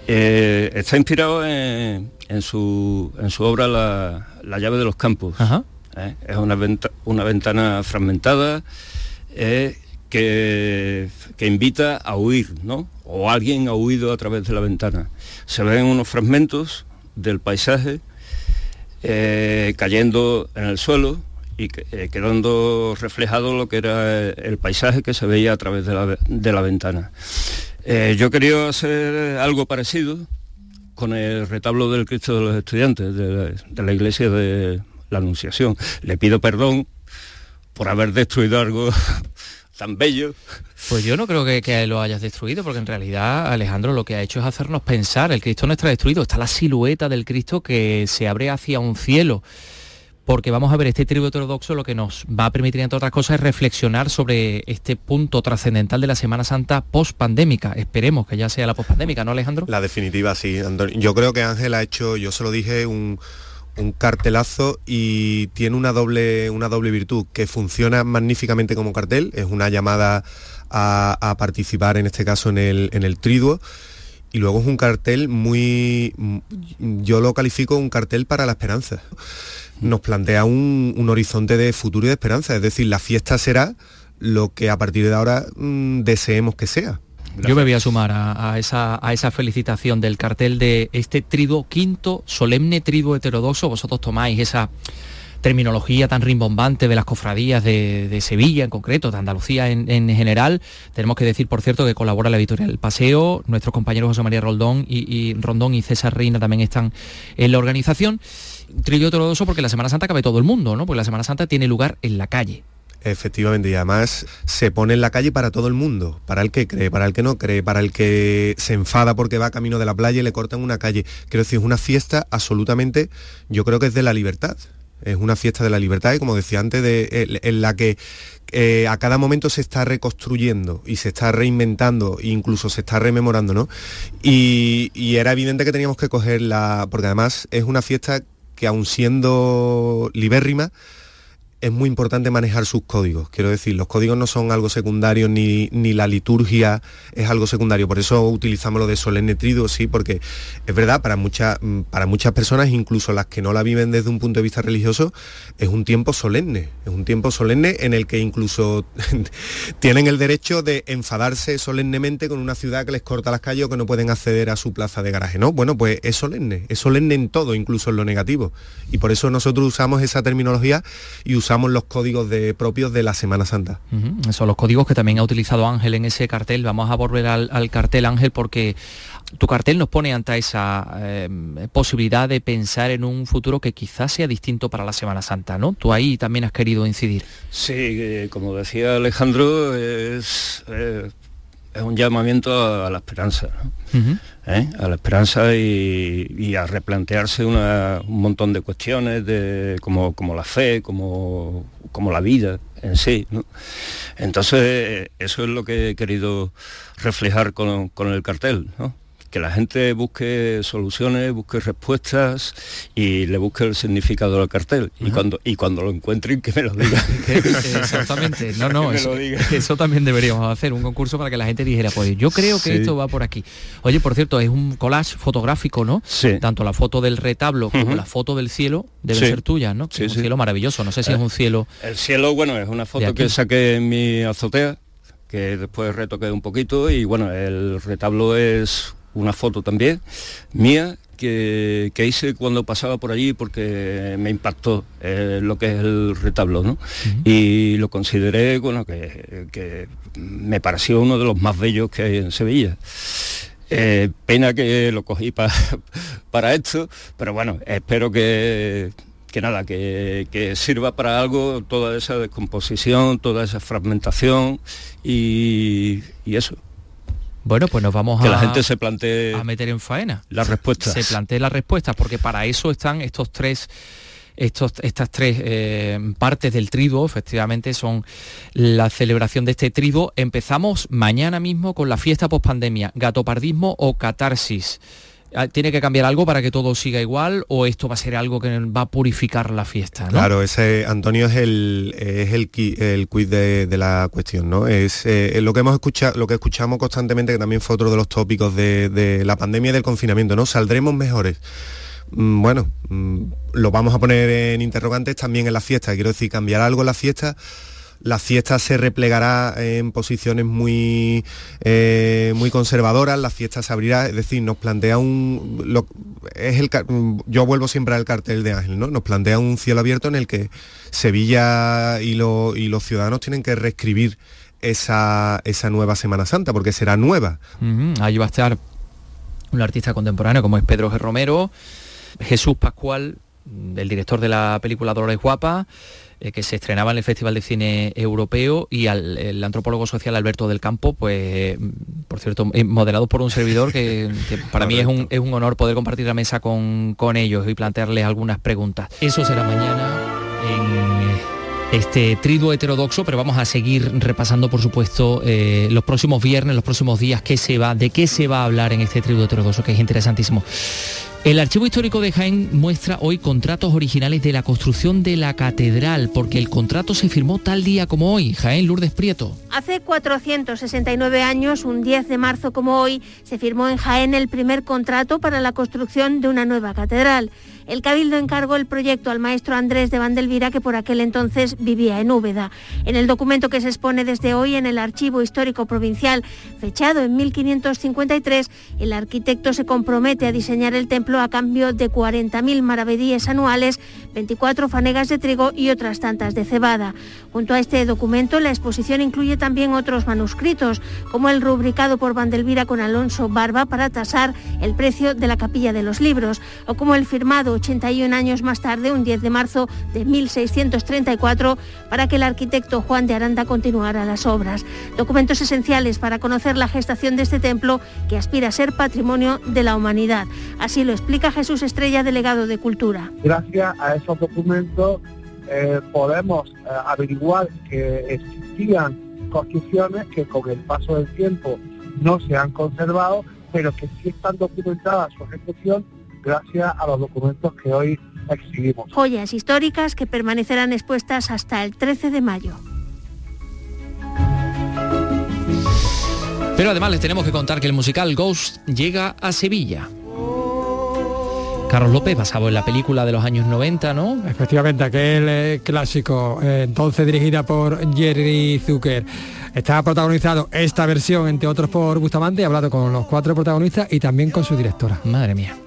Eh, está inspirado en, su, obra La, llave de los campos. ¿eh? Es una, una, ventana fragmentada que, que, invita a huir, ¿no? O alguien ha huido a través de la ventana. Se ven unos fragmentos del paisaje cayendo en el suelo y quedando reflejado lo que era el paisaje que se veía a través de la, de la ventana. Eh, yo quería hacer algo parecido con el retablo del Cristo de los Estudiantes de la, iglesia de la Anunciación. Le pido perdón por haber destruido algo tan bello. Pues yo no creo que, lo hayas destruido, porque en realidad Alejandro lo que ha hecho es hacernos pensar, el Cristo no está destruido, está la silueta del Cristo que se abre hacia un cielo porque vamos a ver, este tributo ortodoxo lo que nos va a permitir, entre otras cosas, es reflexionar sobre este punto trascendental de la Semana Santa post-pandémica. Esperemos que ya sea la post-pandémica, ¿no, Alejandro? La definitiva, sí. Yo creo que Ángel ha hecho, yo se lo dije, un, cartelazo y tiene una doble, una doble virtud, que funciona magníficamente como cartel, es una llamada a, participar, en este caso, en el, en el triduo y luego es un cartel muy, yo lo califico un cartel para la esperanza nos plantea un, horizonte de futuro y de esperanza. Es decir, la fiesta será lo que a partir de ahora mm, deseemos que sea. Yo me voy a sumar a, esa, a, esa, felicitación del cartel de este triduo quinto, solemne triduo heterodoxo. Vosotros tomáis esa terminología tan rimbombante de las cofradías de, Sevilla en concreto, de Andalucía en, general. Tenemos que decir, por cierto, que colabora la editorial Paseo, nuestros compañeros José María Roldón y, Rondón y César Reina también están en la organización trillo todo porque la Semana Santa cabe todo el mundo, ¿no? Porque la Semana Santa tiene lugar en la calle. Efectivamente, y además se pone en la calle para todo el mundo, para el que cree, para el que no cree, para el que se enfada porque va camino de la playa y le cortan una calle. Quiero decir, es una fiesta absolutamente, yo creo que es de la libertad. Es una fiesta de la libertad y como decía antes, de, en la que eh, a cada momento se está reconstruyendo y se está reinventando e incluso se está rememorando, ¿no? Y, y, era evidente que teníamos que cogerla, porque además es una fiesta que aun siendo libérrima, es muy importante manejar sus códigos. Quiero decir, los códigos no son algo secundario ni, ni la liturgia es algo secundario. Por eso utilizamos lo de solemne triduo, sí, porque es verdad, para, muchas para muchas personas, incluso las que no la viven desde un punto de vista religioso, es un tiempo solemne. Es un tiempo solemne en el que incluso tienen el derecho de enfadarse solemnemente con una ciudad que les corta las calles o que no pueden acceder a su plaza de garaje. No, bueno, pues es solemne, es solemne en todo, incluso en lo negativo. Y por eso nosotros usamos esa terminología y usamos los códigos de, propios de la Semana Santa. Son los códigos que también ha utilizado Ángel en ese cartel. Vamos a volver al, cartel, Ángel, porque tu cartel nos pone ante esa em, posibilidad de pensar en un futuro que quizás sea distinto para la Semana Santa, ¿no? Tú ahí también has querido incidir. Sí, eh, como decía Alejandro, es, eh, es un llamamiento a, la esperanza, ¿Eh? a la esperanza y, a replantearse un montón de cuestiones de, como, como la fe, como, como la vida en sí. Entonces, eso es lo que he querido reflejar con, con el cartel. Que la gente busque soluciones, busque respuestas y le busque el significado del cartel. y, cuando, y cuando lo encuentren, que me lo digan. Exactamente, no, no, eso, también deberíamos hacer, un concurso para que la gente dijera, pues yo creo que esto va por aquí. Oye, por cierto, es un collage fotográfico, ¿no? Sí. Tanto la foto del retablo como la foto del cielo deben ser tuyas, ¿no? es un cielo maravilloso, no sé si es eh, un cielo... El cielo, bueno, es una foto que saqué en mi azotea, que después retoqué un poquito y bueno, el retablo es una foto también mía que, hice cuando pasaba por allí porque me impactó eh, lo que es el retablo, ¿no? Y lo consideré, bueno, que, me pareció uno de los más bellos que hay en Sevilla. Eh, pena que lo cogí para esto, pero bueno, espero que, que nada, que, sirva para algo toda esa descomposición, toda esa fragmentación y eso. Bueno, pues nos vamos que a, la gente se plantee a meter en faena. Las respuestas. Se plantee las respuestas, porque para eso están estos tres estos, estas tres eh, partes del triduo, efectivamente, son la celebración de este triduo. Empezamos mañana mismo con la fiesta post-pandemia, gatopardismo o catarsis. Ah, ¿Tiene que cambiar algo para que todo siga igual o esto va a ser algo que va a purificar la fiesta? Claro, ese Antonio es el es el, el quiz de, la cuestión, ¿no? Es eh, lo que hemos escuchado, lo que escuchamos constantemente, que también fue otro de los tópicos de, la pandemia y del confinamiento, ¿no? Saldremos mejores. Mm, bueno, mm, lo vamos a poner en interrogantes también en la fiesta. Quiero decir, cambiar algo en la fiesta la fiesta se replegará en posiciones muy, eh, muy conservadoras, la fiesta se abrirá, es decir, nos plantea un... es el, yo vuelvo siempre al cartel de Ángel, ¿no? Nos plantea un cielo abierto en el que Sevilla y, y los ciudadanos tienen que reescribir esa, esa, nueva Semana Santa, porque será nueva. Ahí va a estar un artista contemporáneo como es Pedro G. Romero, Jesús Pascual, el director de la película Dolores Guapa, eh, que se estrenaba en el Festival de Cine Europeo y al, el antropólogo social Alberto del Campo, pues, por cierto, eh, moderado por un servidor que, para mí es un, es un, honor poder compartir la mesa con, con ellos y plantearles algunas preguntas. Eso será mañana en este triduo heterodoxo, pero vamos a seguir repasando, por supuesto, eh, los próximos viernes, los próximos días, qué se va, de qué se va a hablar en este triduo heterodoxo, que es interesantísimo. El Archivo Histórico de Jaén muestra hoy contratos originales de la construcción de la catedral, porque el contrato se firmó tal día como hoy. Jaén Lourdes Prieto. Hace 469 años, un 10 de marzo como hoy, se firmó en Jaén el primer contrato para la construcción de una nueva catedral. El Cabildo encargó el proyecto al maestro Andrés de Vandelvira, que por aquel entonces vivía en Úbeda. En el documento que se expone desde hoy en el Archivo Histórico Provincial, fechado en 1553, el arquitecto se compromete a diseñar el templo a cambio de 40.000 maravedíes anuales, 24 fanegas de trigo y otras tantas de cebada. Junto a este documento, la exposición incluye también otros manuscritos, como el rubricado por Vandelvira con Alonso Barba para tasar el precio de la capilla de los libros, o como el firmado 81 años más tarde, un 10 de marzo de 1634, para que el arquitecto Juan de Aranda continuara las obras. Documentos esenciales para conocer la gestación de este templo que aspira a ser patrimonio de la humanidad. Así lo explica Jesús Estrella, delegado de Cultura. Gracias a esos documentos eh, podemos eh, averiguar que existían construcciones que con el paso del tiempo no se han conservado, pero que sí están documentadas su ejecución gracias a los documentos que hoy exhibimos. Joyas históricas que permanecerán expuestas hasta el 13 de mayo. Pero además les tenemos que contar que el musical Ghost llega a Sevilla. Carlos López, basado en la película de los años 90, ¿no? Efectivamente, aquel eh, clásico, eh, entonces dirigida por Jerry Zucker. Está protagonizado esta versión, entre otros, por Bustamante, he hablado con los cuatro protagonistas y también con su directora. Madre mía.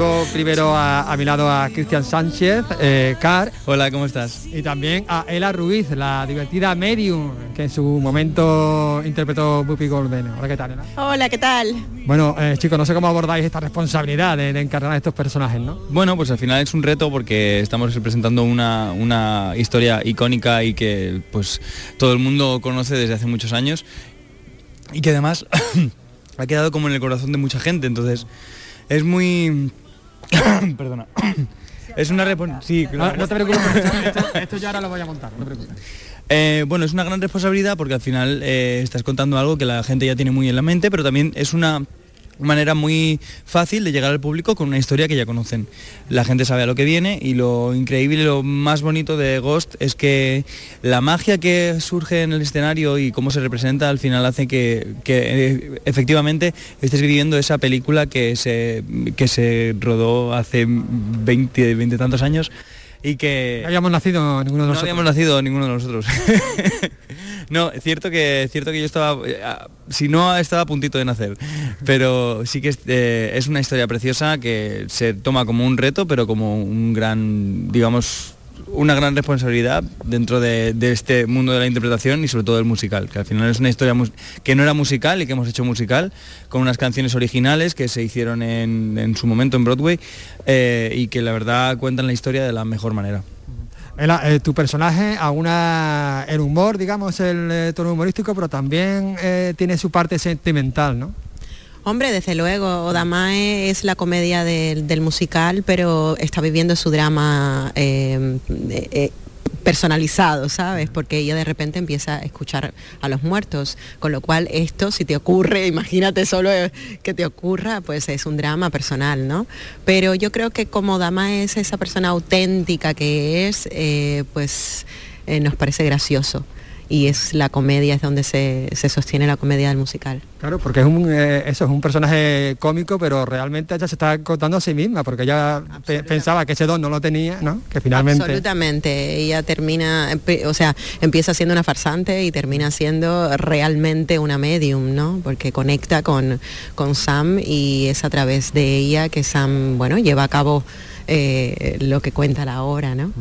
Tengo primero a, mi lado a Cristian Sánchez, eh, Car. Hola, ¿cómo estás? Y también a Ela Ruiz, la divertida medium, que en su momento interpretó Buppy Golden. Hola, ¿qué tal, Ela? Hola, ¿qué tal? Bueno, eh, chicos, no sé cómo abordáis esta responsabilidad de, encarnar a estos personajes, ¿no? Bueno, pues al final es un reto porque estamos representando una, una historia icónica y que pues todo el mundo conoce desde hace muchos años y que además ha quedado como en el corazón de mucha gente, entonces es muy... Perdona. es una Sí, no, te preocupes, esto, ya ahora lo voy a montar, no te preocupes. Eh, bueno, es una gran responsabilidad porque al final eh, estás contando algo que la gente ya tiene muy en la mente, pero también es una manera muy fácil de llegar al público con una historia que ya conocen. La gente sabe a lo que viene y lo increíble y lo más bonito de Ghost es que la magia que surge en el escenario y cómo se representa al final hace que, eh, efectivamente estés viviendo esa película que se, que se rodó hace 20, 20 tantos años y que... No habíamos nacido ninguno de nosotros. No habíamos nacido ninguno de nosotros. no, es cierto que, cierto que yo estaba, eh, si no estaba a puntito de nacer, pero sí que eh, es una historia preciosa que se toma como un reto, pero como un gran, digamos, una gran responsabilidad dentro de, este mundo de la interpretación y sobre todo el musical, que al final es una historia que no era musical y que hemos hecho musical, con unas canciones originales que se hicieron en, su momento en Broadway eh, y que la verdad cuentan la historia de la mejor manera. Eh, tu personaje, alguna el humor, digamos, el eh, tono humorístico, pero también tiene su parte sentimental, ¿no? Hombre, desde luego, Odamae es la comedia del, musical, pero está viviendo su drama eh, eh, personalizado, ¿sabes? Porque ella de repente empieza a escuchar a los muertos, con lo cual esto, si te ocurre, imagínate solo que te ocurra, pues es un drama personal, ¿no? Pero yo creo que como Dama es esa persona auténtica que es, eh, pues eh, nos parece gracioso y es la comedia, es donde se, sostiene la comedia del musical. Claro, porque es un, eh, eso es un personaje cómico, pero realmente ella se está contando a sí misma, porque ella pensaba que ese don no lo tenía, ¿no? Que finalmente... Absolutamente, ella termina, o sea, empieza siendo una farsante y termina siendo realmente una medium, ¿no? Porque conecta con, con Sam y es a través de ella que Sam, bueno, lleva a cabo eh, lo que cuenta la obra, ¿no?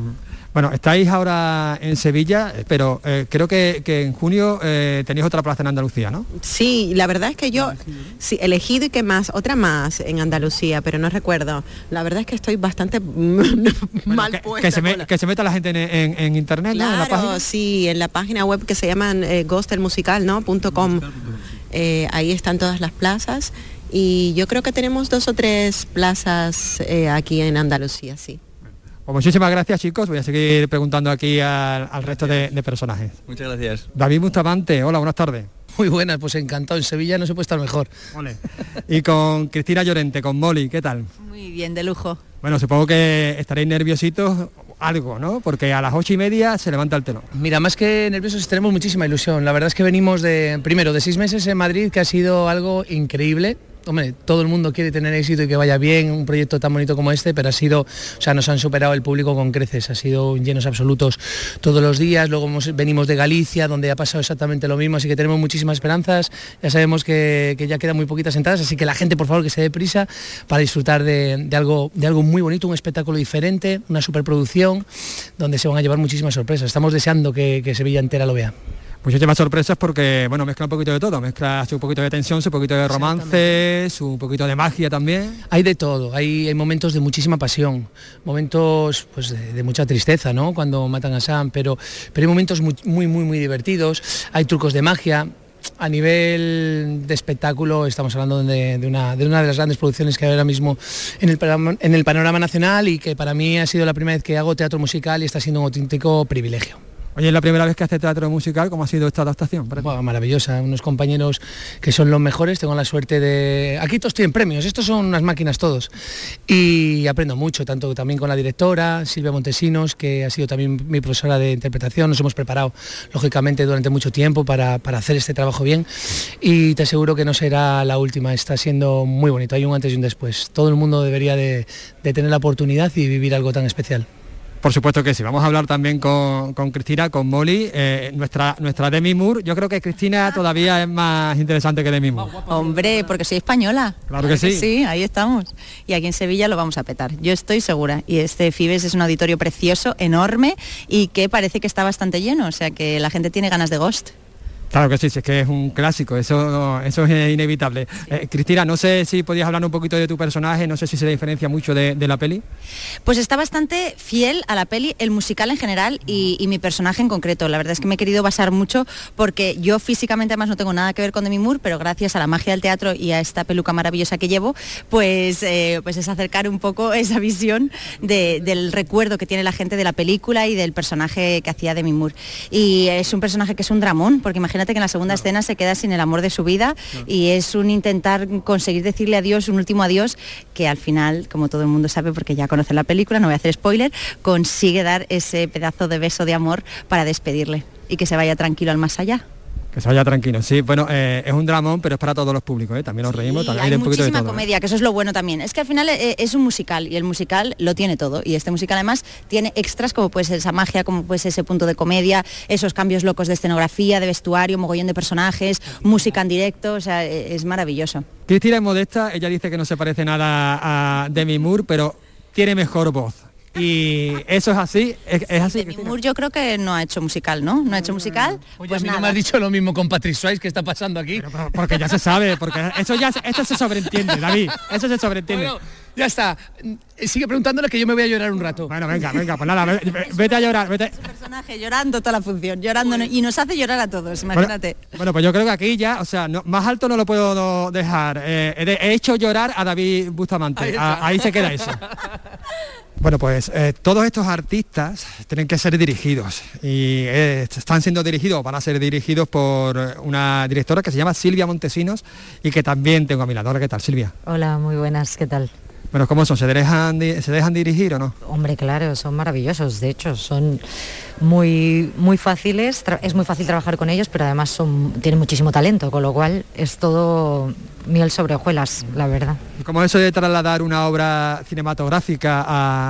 Bueno, estáis ahora en Sevilla, pero eh, creo que, en junio eh, tenéis otra plaza en Andalucía, ¿no? Sí, la verdad es que yo sí, elegido y que más, otra más en Andalucía, pero no recuerdo. La verdad es que estoy bastante mal que, puesta. Que se, meta la gente en, internet, ¿no? ¿En la página? sí, en la página web que se llama eh, ghostelmusical, ¿no? .com. Eh, ahí están todas las plazas y yo creo que tenemos dos o tres plazas aquí en Andalucía, sí. Pues muchísimas gracias chicos, voy a seguir preguntando aquí al, resto de, personajes. Muchas gracias. David Bustamante, hola, buenas tardes. Muy buenas, pues encantado, en Sevilla no se puede estar mejor. Y con Cristina Llorente, con Molly, ¿qué tal? Muy bien, de lujo. Bueno, supongo que estaréis nerviositos algo, ¿no? Porque a las ocho y media se levanta el telón. Mira, más que nerviosos tenemos muchísima ilusión. La verdad es que venimos de, primero, de seis meses en Madrid, que ha sido algo increíble hombre, todo el mundo quiere tener éxito y que vaya bien, un proyecto tan bonito como este, pero ha sido, o sea, nos han superado el público con creces, ha sido llenos absolutos todos los días, luego venimos de Galicia, donde ha pasado exactamente lo mismo, así que tenemos muchísimas esperanzas, ya sabemos que, ya quedan muy poquitas entradas, así que la gente, por favor, que se dé prisa para disfrutar de, algo, de algo muy bonito, un espectáculo diferente, una superproducción, donde se van a llevar muchísimas sorpresas. Estamos deseando que Sevilla entera lo vea muchísimas sorpresas porque, bueno, mezcla un poquito de todo, mezcla un poquito de tensión, un poquito de romance, un poquito de magia también. Hay de todo, hay, momentos de muchísima pasión, momentos pues, de, mucha tristeza, ¿no? Cuando matan a Sam, pero, pero hay momentos muy, muy, muy, muy divertidos, hay trucos de magia, a nivel de espectáculo estamos hablando de, una, de, una, de las grandes producciones que hay ahora mismo en el, en el panorama nacional y que para mí ha sido la primera vez que hago teatro musical y está siendo un auténtico privilegio. Oye, es la primera vez que hace teatro musical, ¿cómo ha sido esta adaptación? maravillosa, unos compañeros que son los mejores, tengo la suerte de... Aquí todos tienen premios, estos son unas máquinas todos. Y aprendo mucho, tanto también con la directora, Silvia Montesinos, que ha sido también mi profesora de interpretación, nos hemos preparado, lógicamente, durante mucho tiempo para, hacer este trabajo bien. Y te aseguro que no será la última, está siendo muy bonito, hay un antes y un después. Todo el mundo debería de tener la oportunidad y vivir algo tan especial. Por supuesto que sí. Vamos a hablar también con, Cristina, con Molly, eh, nuestra, nuestra Demi Moore. Yo creo que Cristina todavía es más interesante que Demi Moore. Hombre, porque soy española. Claro que sí. Sí, ahí estamos. Y aquí en Sevilla lo vamos a petar. Yo estoy segura. Y este Fibes es un auditorio precioso, enorme y que parece que está bastante lleno. O sea que la gente tiene ganas de Ghost. Claro que sí, es que es un clásico, eso, eso es inevitable. Eh, Cristina, no sé si podías hablar un poquito de tu personaje, no sé si se diferencia mucho de, la peli. Pues está bastante fiel a la peli, el musical en general y, mi personaje en concreto. La verdad es que me he querido basar mucho porque yo físicamente además no tengo nada que ver con Demi Moore, pero gracias a la magia del teatro y a esta peluca maravillosa que llevo, pues, eh, pues es acercar un poco esa visión del recuerdo que tiene la gente de la película y del personaje que hacía Demi Moore. Y es un personaje que es un dramón, porque imagínate que en la segunda escena se queda sin el amor de su vida y es un intentar conseguir decirle adiós, un último adiós, que al final, como todo el mundo sabe, porque ya conoce la película, no voy a hacer spoiler, consigue dar ese pedazo de beso de amor para despedirle y que se vaya tranquilo al más allá. Que se vaya tranquilo. Sí, bueno, eh, es un dramón, pero es para todos los públicos, ¿eh? también nos reímos, también hay, un poquito de todo. ¿eh? comedia, que eso es lo bueno también. Es que al final es un musical y el musical lo tiene todo. Y este musical además tiene extras como puede ser esa magia, como puede ser ese punto de comedia, esos cambios locos de escenografía, de vestuario, mogollón de personajes, música en directo, o sea, e, es maravilloso. Cristina es modesta, ella dice que no se parece nada a Demi Moore, pero tiene mejor voz y eso es así, es, así. Demi Moore yo creo que no ha hecho musical, ¿no? No ha hecho musical. pues no me has dicho lo mismo con Patrick Swayze que está pasando aquí. porque ya se sabe, porque eso ya eso se sobreentiende, David. Eso se sobreentiende. ya está. Sigue preguntándole que yo me voy a llorar un rato. Bueno, venga, venga, pues nada, vete, a llorar, vete. personaje llorando toda la función, llorando y nos hace llorar a todos, imagínate. Bueno, pues yo creo que aquí ya, o sea, más alto no lo puedo dejar. Eh, he, hecho llorar a David Bustamante. ahí se queda eso. Bueno, pues eh, todos estos artistas tienen que ser dirigidos y eh, están siendo dirigidos, van a ser dirigidos por una directora que se llama Silvia Montesinos y que también tengo a mi lado. ¿qué tal, Silvia? Hola, muy buenas, ¿qué tal? Bueno, ¿cómo son? ¿Se dejan, ¿Se dejan dirigir o no? Hombre, claro, son maravillosos, de hecho, son muy, muy fáciles, es muy fácil trabajar con ellos, pero además son, tienen muchísimo talento, con lo cual es todo miel sobre hojuelas, la verdad. ¿Cómo eso de trasladar una obra cinematográfica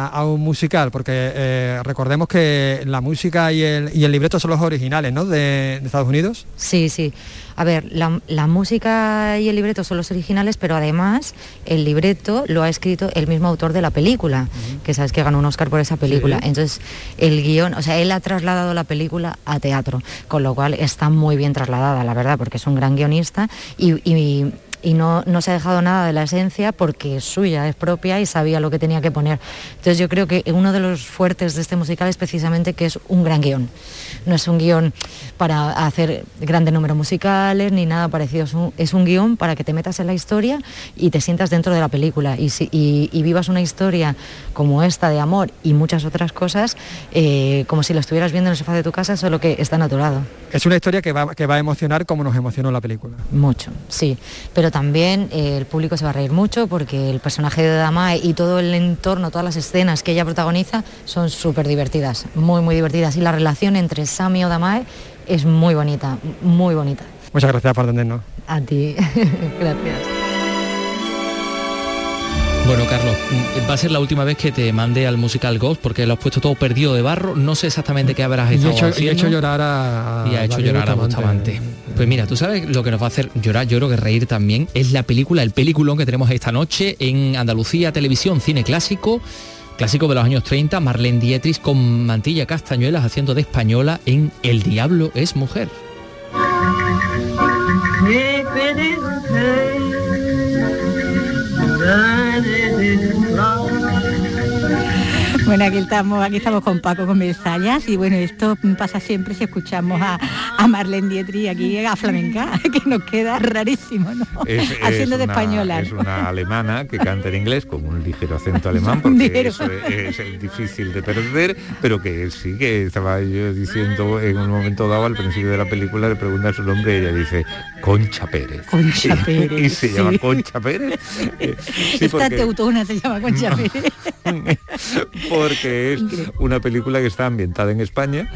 a, un musical? Porque eh, recordemos que la música y el, y el, libreto son los originales, ¿no? De, Estados Unidos. Sí, sí. A ver, la, música y el libreto son los originales, pero además el libreto lo ha escrito el mismo autor de la película, que sabes que ganó un Oscar por esa película. Entonces, el guion, o sea, él ha trasladado la película a teatro, con lo cual está muy bien trasladada, la verdad, porque es un gran guionista y y no, no, se ha dejado nada de la esencia porque es suya, es propia y sabía lo que tenía que poner. Entonces yo creo que uno de los fuertes de este musical es precisamente que es un gran guion. No es un guion para hacer grandes números musicales ni nada parecido, es un, guion para que te metas en la historia y te sientas dentro de la película y, y, vivas una historia como esta de amor y muchas otras cosas eh, como si lo estuvieras viendo en el sofá de tu casa, solo que está naturado. Es una historia que va, que va a emocionar como nos emocionó la película. Mucho, sí. Pero también eh, el público se va a reír mucho porque el personaje de Damae y todo el entorno, todas las escenas que ella protagoniza son súper divertidas, muy, muy divertidas. Y la relación entre Sami y Damae es muy bonita, muy bonita. Muchas gracias por atendernos. A ti, gracias. Bueno, Carlos, va a ser la última vez que te mande al musical Ghost porque lo has puesto todo perdido de barro. No sé exactamente qué habrás estado y hecho, Y ha hecho llorar a, y ha hecho llorar a Bustamante. Pues mira, tú sabes lo que nos va a hacer llorar, yo creo que reír también es la película, el peliculón que tenemos esta noche en Andalucía Televisión, cine clásico clásico de los años 30, Marlene Dietrich con mantilla castañuelas haciendo de española en El diablo es mujer. Bueno, aquí estamos, aquí estamos con Paco con Versalles y bueno, esto pasa siempre si escuchamos a, a Marlene Dietrich aquí a flamenca, que nos queda rarísimo, ¿no? Haciendo de española. Es una alemana que canta en inglés con un ligero acento alemán, porque eso es, difícil de perder, pero que sí que estaba yo diciendo en un momento dado al principio de la película le pregunta su nombre y ella dice Concha Pérez. Concha Pérez. y se llama Concha Pérez. Esta teutona se llama Concha Pérez porque es una película que está ambientada en España,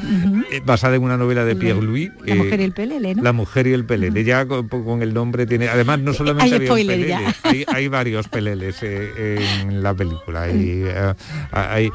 eh, basada en una novela de Pierre Louis. La mujer y el pelele, ¿no? La mujer y el pelele. Ya con, el nombre tiene. Además, no solamente hay había pelele, hay, varios peleles eh, en la película. Y, eh, hay,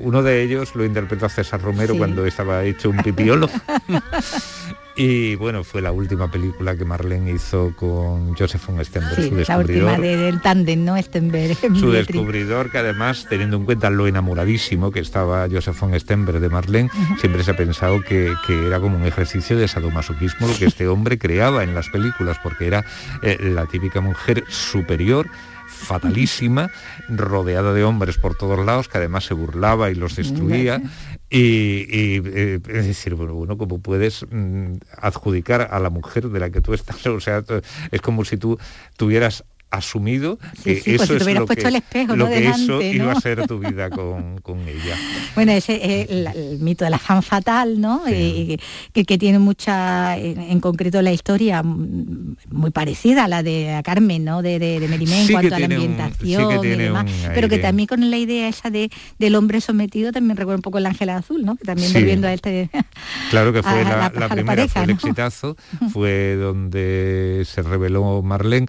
uno de ellos lo interpretó César Romero cuando estaba hecho un pipiolo. Y bueno, fue la última película que Marlene hizo con Joseph von Stenberg, su descubridor. La última del tándem, ¿no? Stenberg. Su descubridor, que además, teniendo en cuenta lo enamoradísimo que estaba Joseph von Stenberg de Marlene, siempre se ha pensado que, era como un ejercicio de sadomasoquismo lo que este hombre creaba en las películas, porque era eh, la típica mujer superior fatalísima, rodeada de hombres por todos lados, que además se burlaba y los destruía. Y, eh, es decir, bueno, bueno, como puedes mm, adjudicar a la mujer de la que tú estás, o sea, es como si tú tuvieras asumido que pues eso es lo, que, el espejo, eso iba a ser tu vida con, ella. Bueno, ese es el, mito de la fan fatal, ¿no? Eh, que, tiene mucha, en, concreto la historia muy parecida a la de Carmen, ¿no? De, de, en cuanto a la ambientación y demás. pero que también con la idea esa de, del hombre sometido también recuerda un poco el ángel azul, ¿no? Que también volviendo a este... Claro que fue la, primera, fue el exitazo, fue donde se reveló Marlene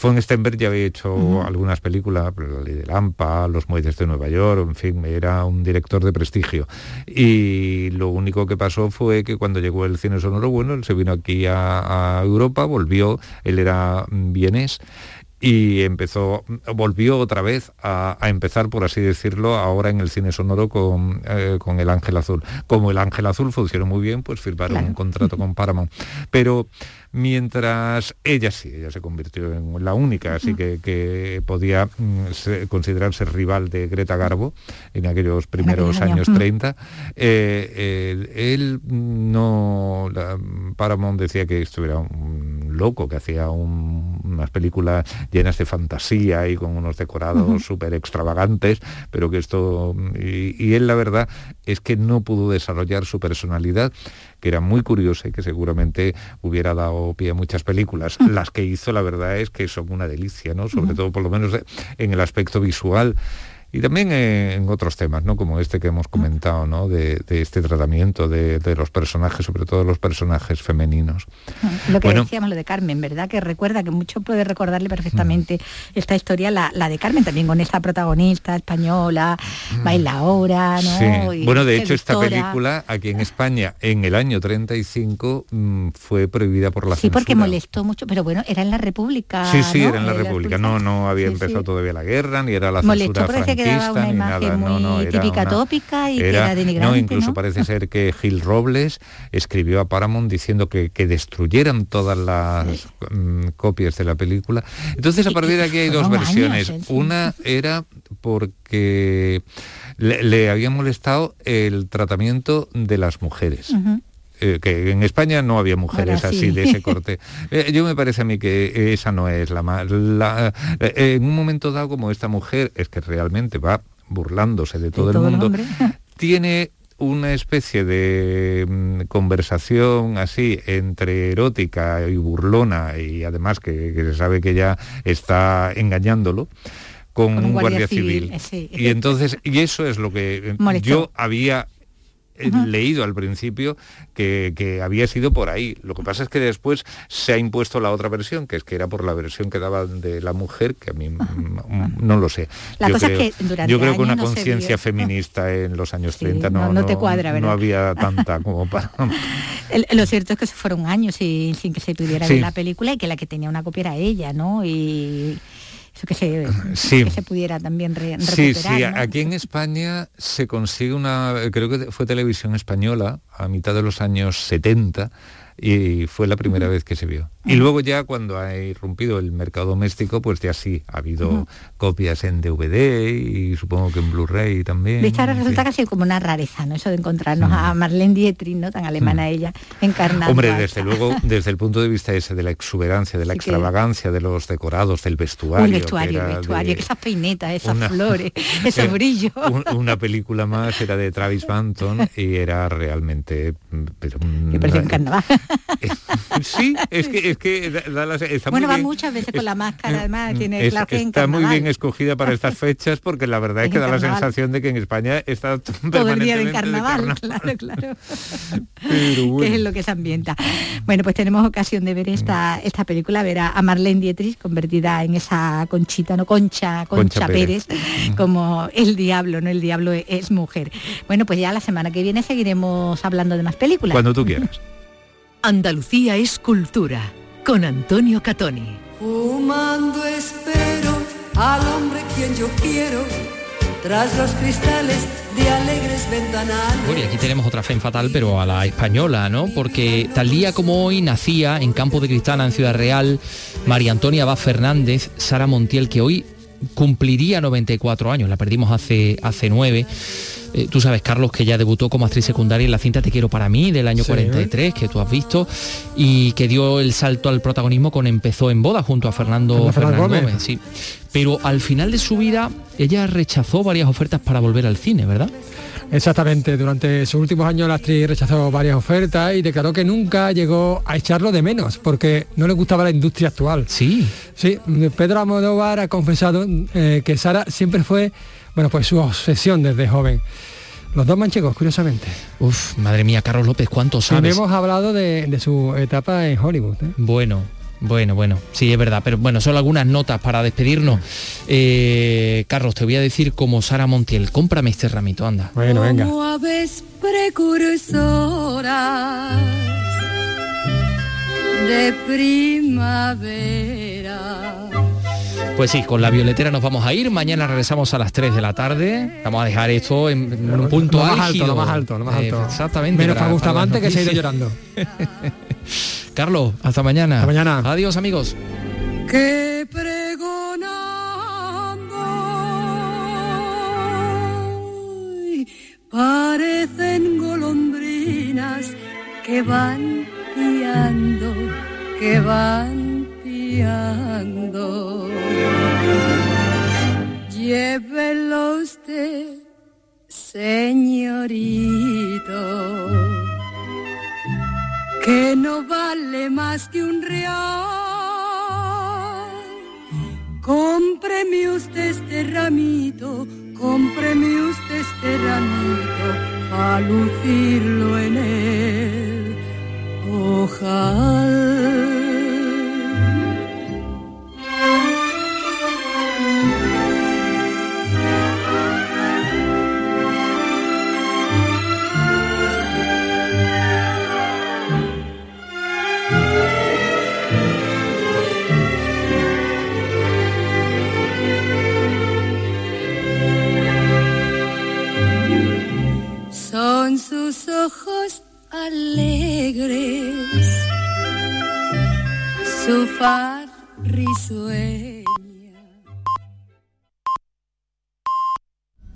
von Stenberg ya había hecho algunas películas, La Ley de Lampa, Los Muelles de Nueva York, en fin, era un director de prestigio. Y lo único que pasó fue que cuando llegó el cine sonoro, bueno, él se vino aquí a, Europa, volvió, él era vienés, y empezó, volvió otra vez a, empezar, por así decirlo, ahora en el cine sonoro con, eh, con El Ángel Azul. Como El Ángel Azul funcionó muy bien, pues firmaron un contrato con Paramount. Pero mientras ella sí, ella se convirtió en la única, así que, podía mm, considerarse rival de Greta Garbo en aquellos primeros años 30. Eh, él, no, Paramount decía que esto era un un loco que hacía unas películas llenas de fantasía y con unos decorados súper extravagantes, pero que esto... Y, él la verdad es que no pudo desarrollar su personalidad, que era muy curiosa y que seguramente hubiera dado pie a muchas películas. Las que hizo, la verdad es que son una delicia, ¿no? Sobre todo, por lo menos en el aspecto visual y también en otros temas, ¿no? Como este que hemos comentado, ¿no? De, este tratamiento de, los personajes, sobre todo los personajes femeninos. Lo que decíamos, lo de Carmen, ¿verdad? Que recuerda, que mucho puede recordarle perfectamente esta historia, la, de Carmen, también con esta protagonista española, bailaora, ¿no? bueno, de hecho, esta película aquí en España, en el año 35, mm, fue prohibida por la Sí, porque molestó mucho, pero bueno, era en la República. Sí, sí, era en la, República. No, no había empezado todavía la guerra, ni era la censura una imagen muy típica tópica y que era denigrante. No, incluso parece ser que Gil Robles escribió a Paramount diciendo que, destruyeran todas las mm, copias de la película. Entonces a partir de aquí hay dos versiones. ¿eh? Una era porque le, había molestado el tratamiento de las mujeres. Eh, que en España no había mujeres así de ese corte. Eh, yo me parece a mí que esa no es la más... Eh, en un momento dado como esta mujer es que realmente va burlándose de todo, el mundo, tiene una especie de mm, conversación así entre erótica y burlona y además que, se sabe que ya está engañándolo con, un, guardia, civil. Y entonces, y eso es lo que yo había leído al principio que, había sido por ahí. Lo que pasa es que después se ha impuesto la otra versión, que es que era por la versión que daba de la mujer, que a mí no lo sé. yo creo, yo creo que una conciencia feminista en los años 30 no, no, te cuadra, no había tanta como para... lo cierto es que se fueron años sin, sin que se pudiera ver la película y que la que tenía una copia era ella, ¿no? Y que se, que se pudiera también re Sí, sí, aquí en España se consigue una, creo que fue televisión española a mitad de los años 70, y fue la primera vez que se vio. Y luego ya cuando ha irrumpido el mercado doméstico, pues ya sí, ha habido copias en DVD y supongo que en Blu-ray también. De ahora resulta casi como una rareza, ¿no? Eso de encontrarnos a Marlene Dietrich, ¿no? Tan alemana ella, encarnada. Hombre, desde luego, desde el punto de vista ese de la exuberancia, de la extravagancia de los decorados, del vestuario. El vestuario, el vestuario, que esas peinetas, esas flores, esos brillos. una película más era de Travis Banton y era realmente... Pero, parecía un carnaval. sí, es que, es que está bueno, va muchas veces con la máscara, además mm, tiene Está muy bien escogida para estas fechas porque la verdad es, que da la sensación de que en España está todo el día de carnaval, claro, claro. Que es lo que se ambienta. Bueno, pues tenemos ocasión de ver esta, esta película, ver a, Marlene Dietrich convertida en esa conchita, no concha, concha, Pérez, como el diablo, no el diablo es mujer. Bueno, pues ya la semana que viene seguiremos hablando de más películas. Cuando tú quieras. Andalucía es cultura, con Antonio Catoni. Fumando espero al hombre quien yo quiero, tras los cristales de alegres ventanales. Bueno, y aquí tenemos otra fe fatal, pero a la española, ¿no? Porque tal día como hoy nacía en Campo de Cristana, en Ciudad Real, María Antonia Vaz Fernández, Sara Montiel, que hoy cumpliría 94 años, la perdimos hace, hace 9 eh, tú sabes, Carlos, que ya debutó como actriz secundaria en la cinta Te quiero para mí del año 43, que tú has visto, y que dio el salto al protagonismo con Empezó en boda junto a Fernando, Gómez. sí. Pero al final de su vida, ella rechazó varias ofertas para volver al cine, ¿verdad? Exactamente, durante sus últimos años la actriz rechazó varias ofertas y declaró que nunca llegó a echarlo de menos porque no le gustaba la industria actual. Sí. Sí, Pedro Amodóvar ha confesado eh, que Sara siempre fue bueno, pues su obsesión desde joven. Los dos manchegos, curiosamente. Uf, madre mía, Carlos López, ¿cuánto sabes? hemos hablado de, su etapa en Hollywood. ¿eh? Bueno, bueno, bueno, sí, es verdad, pero bueno, solo algunas notas para despedirnos. Eh, Carlos, te voy a decir como Sara Montiel, cómprame este ramito, anda. Bueno, venga. de primavera pues sí, con la violetera nos vamos a ir. Mañana regresamos a las 3 de la tarde. Vamos a dejar esto en, un punto más alto, lo más alto, lo más alto. exactamente. Menos para Bustamante que se ha ido llorando. Carlos, hasta mañana. Hasta mañana. Adiós, amigos. Que pregonando parecen golondrinas que van guiando que van piando. Llévelo usted, señorito, que no vale más que un real. Cómpreme usted este ramito, cómpreme usted este ramito, a lucirlo en él. Ojalá. ojos alegres, su far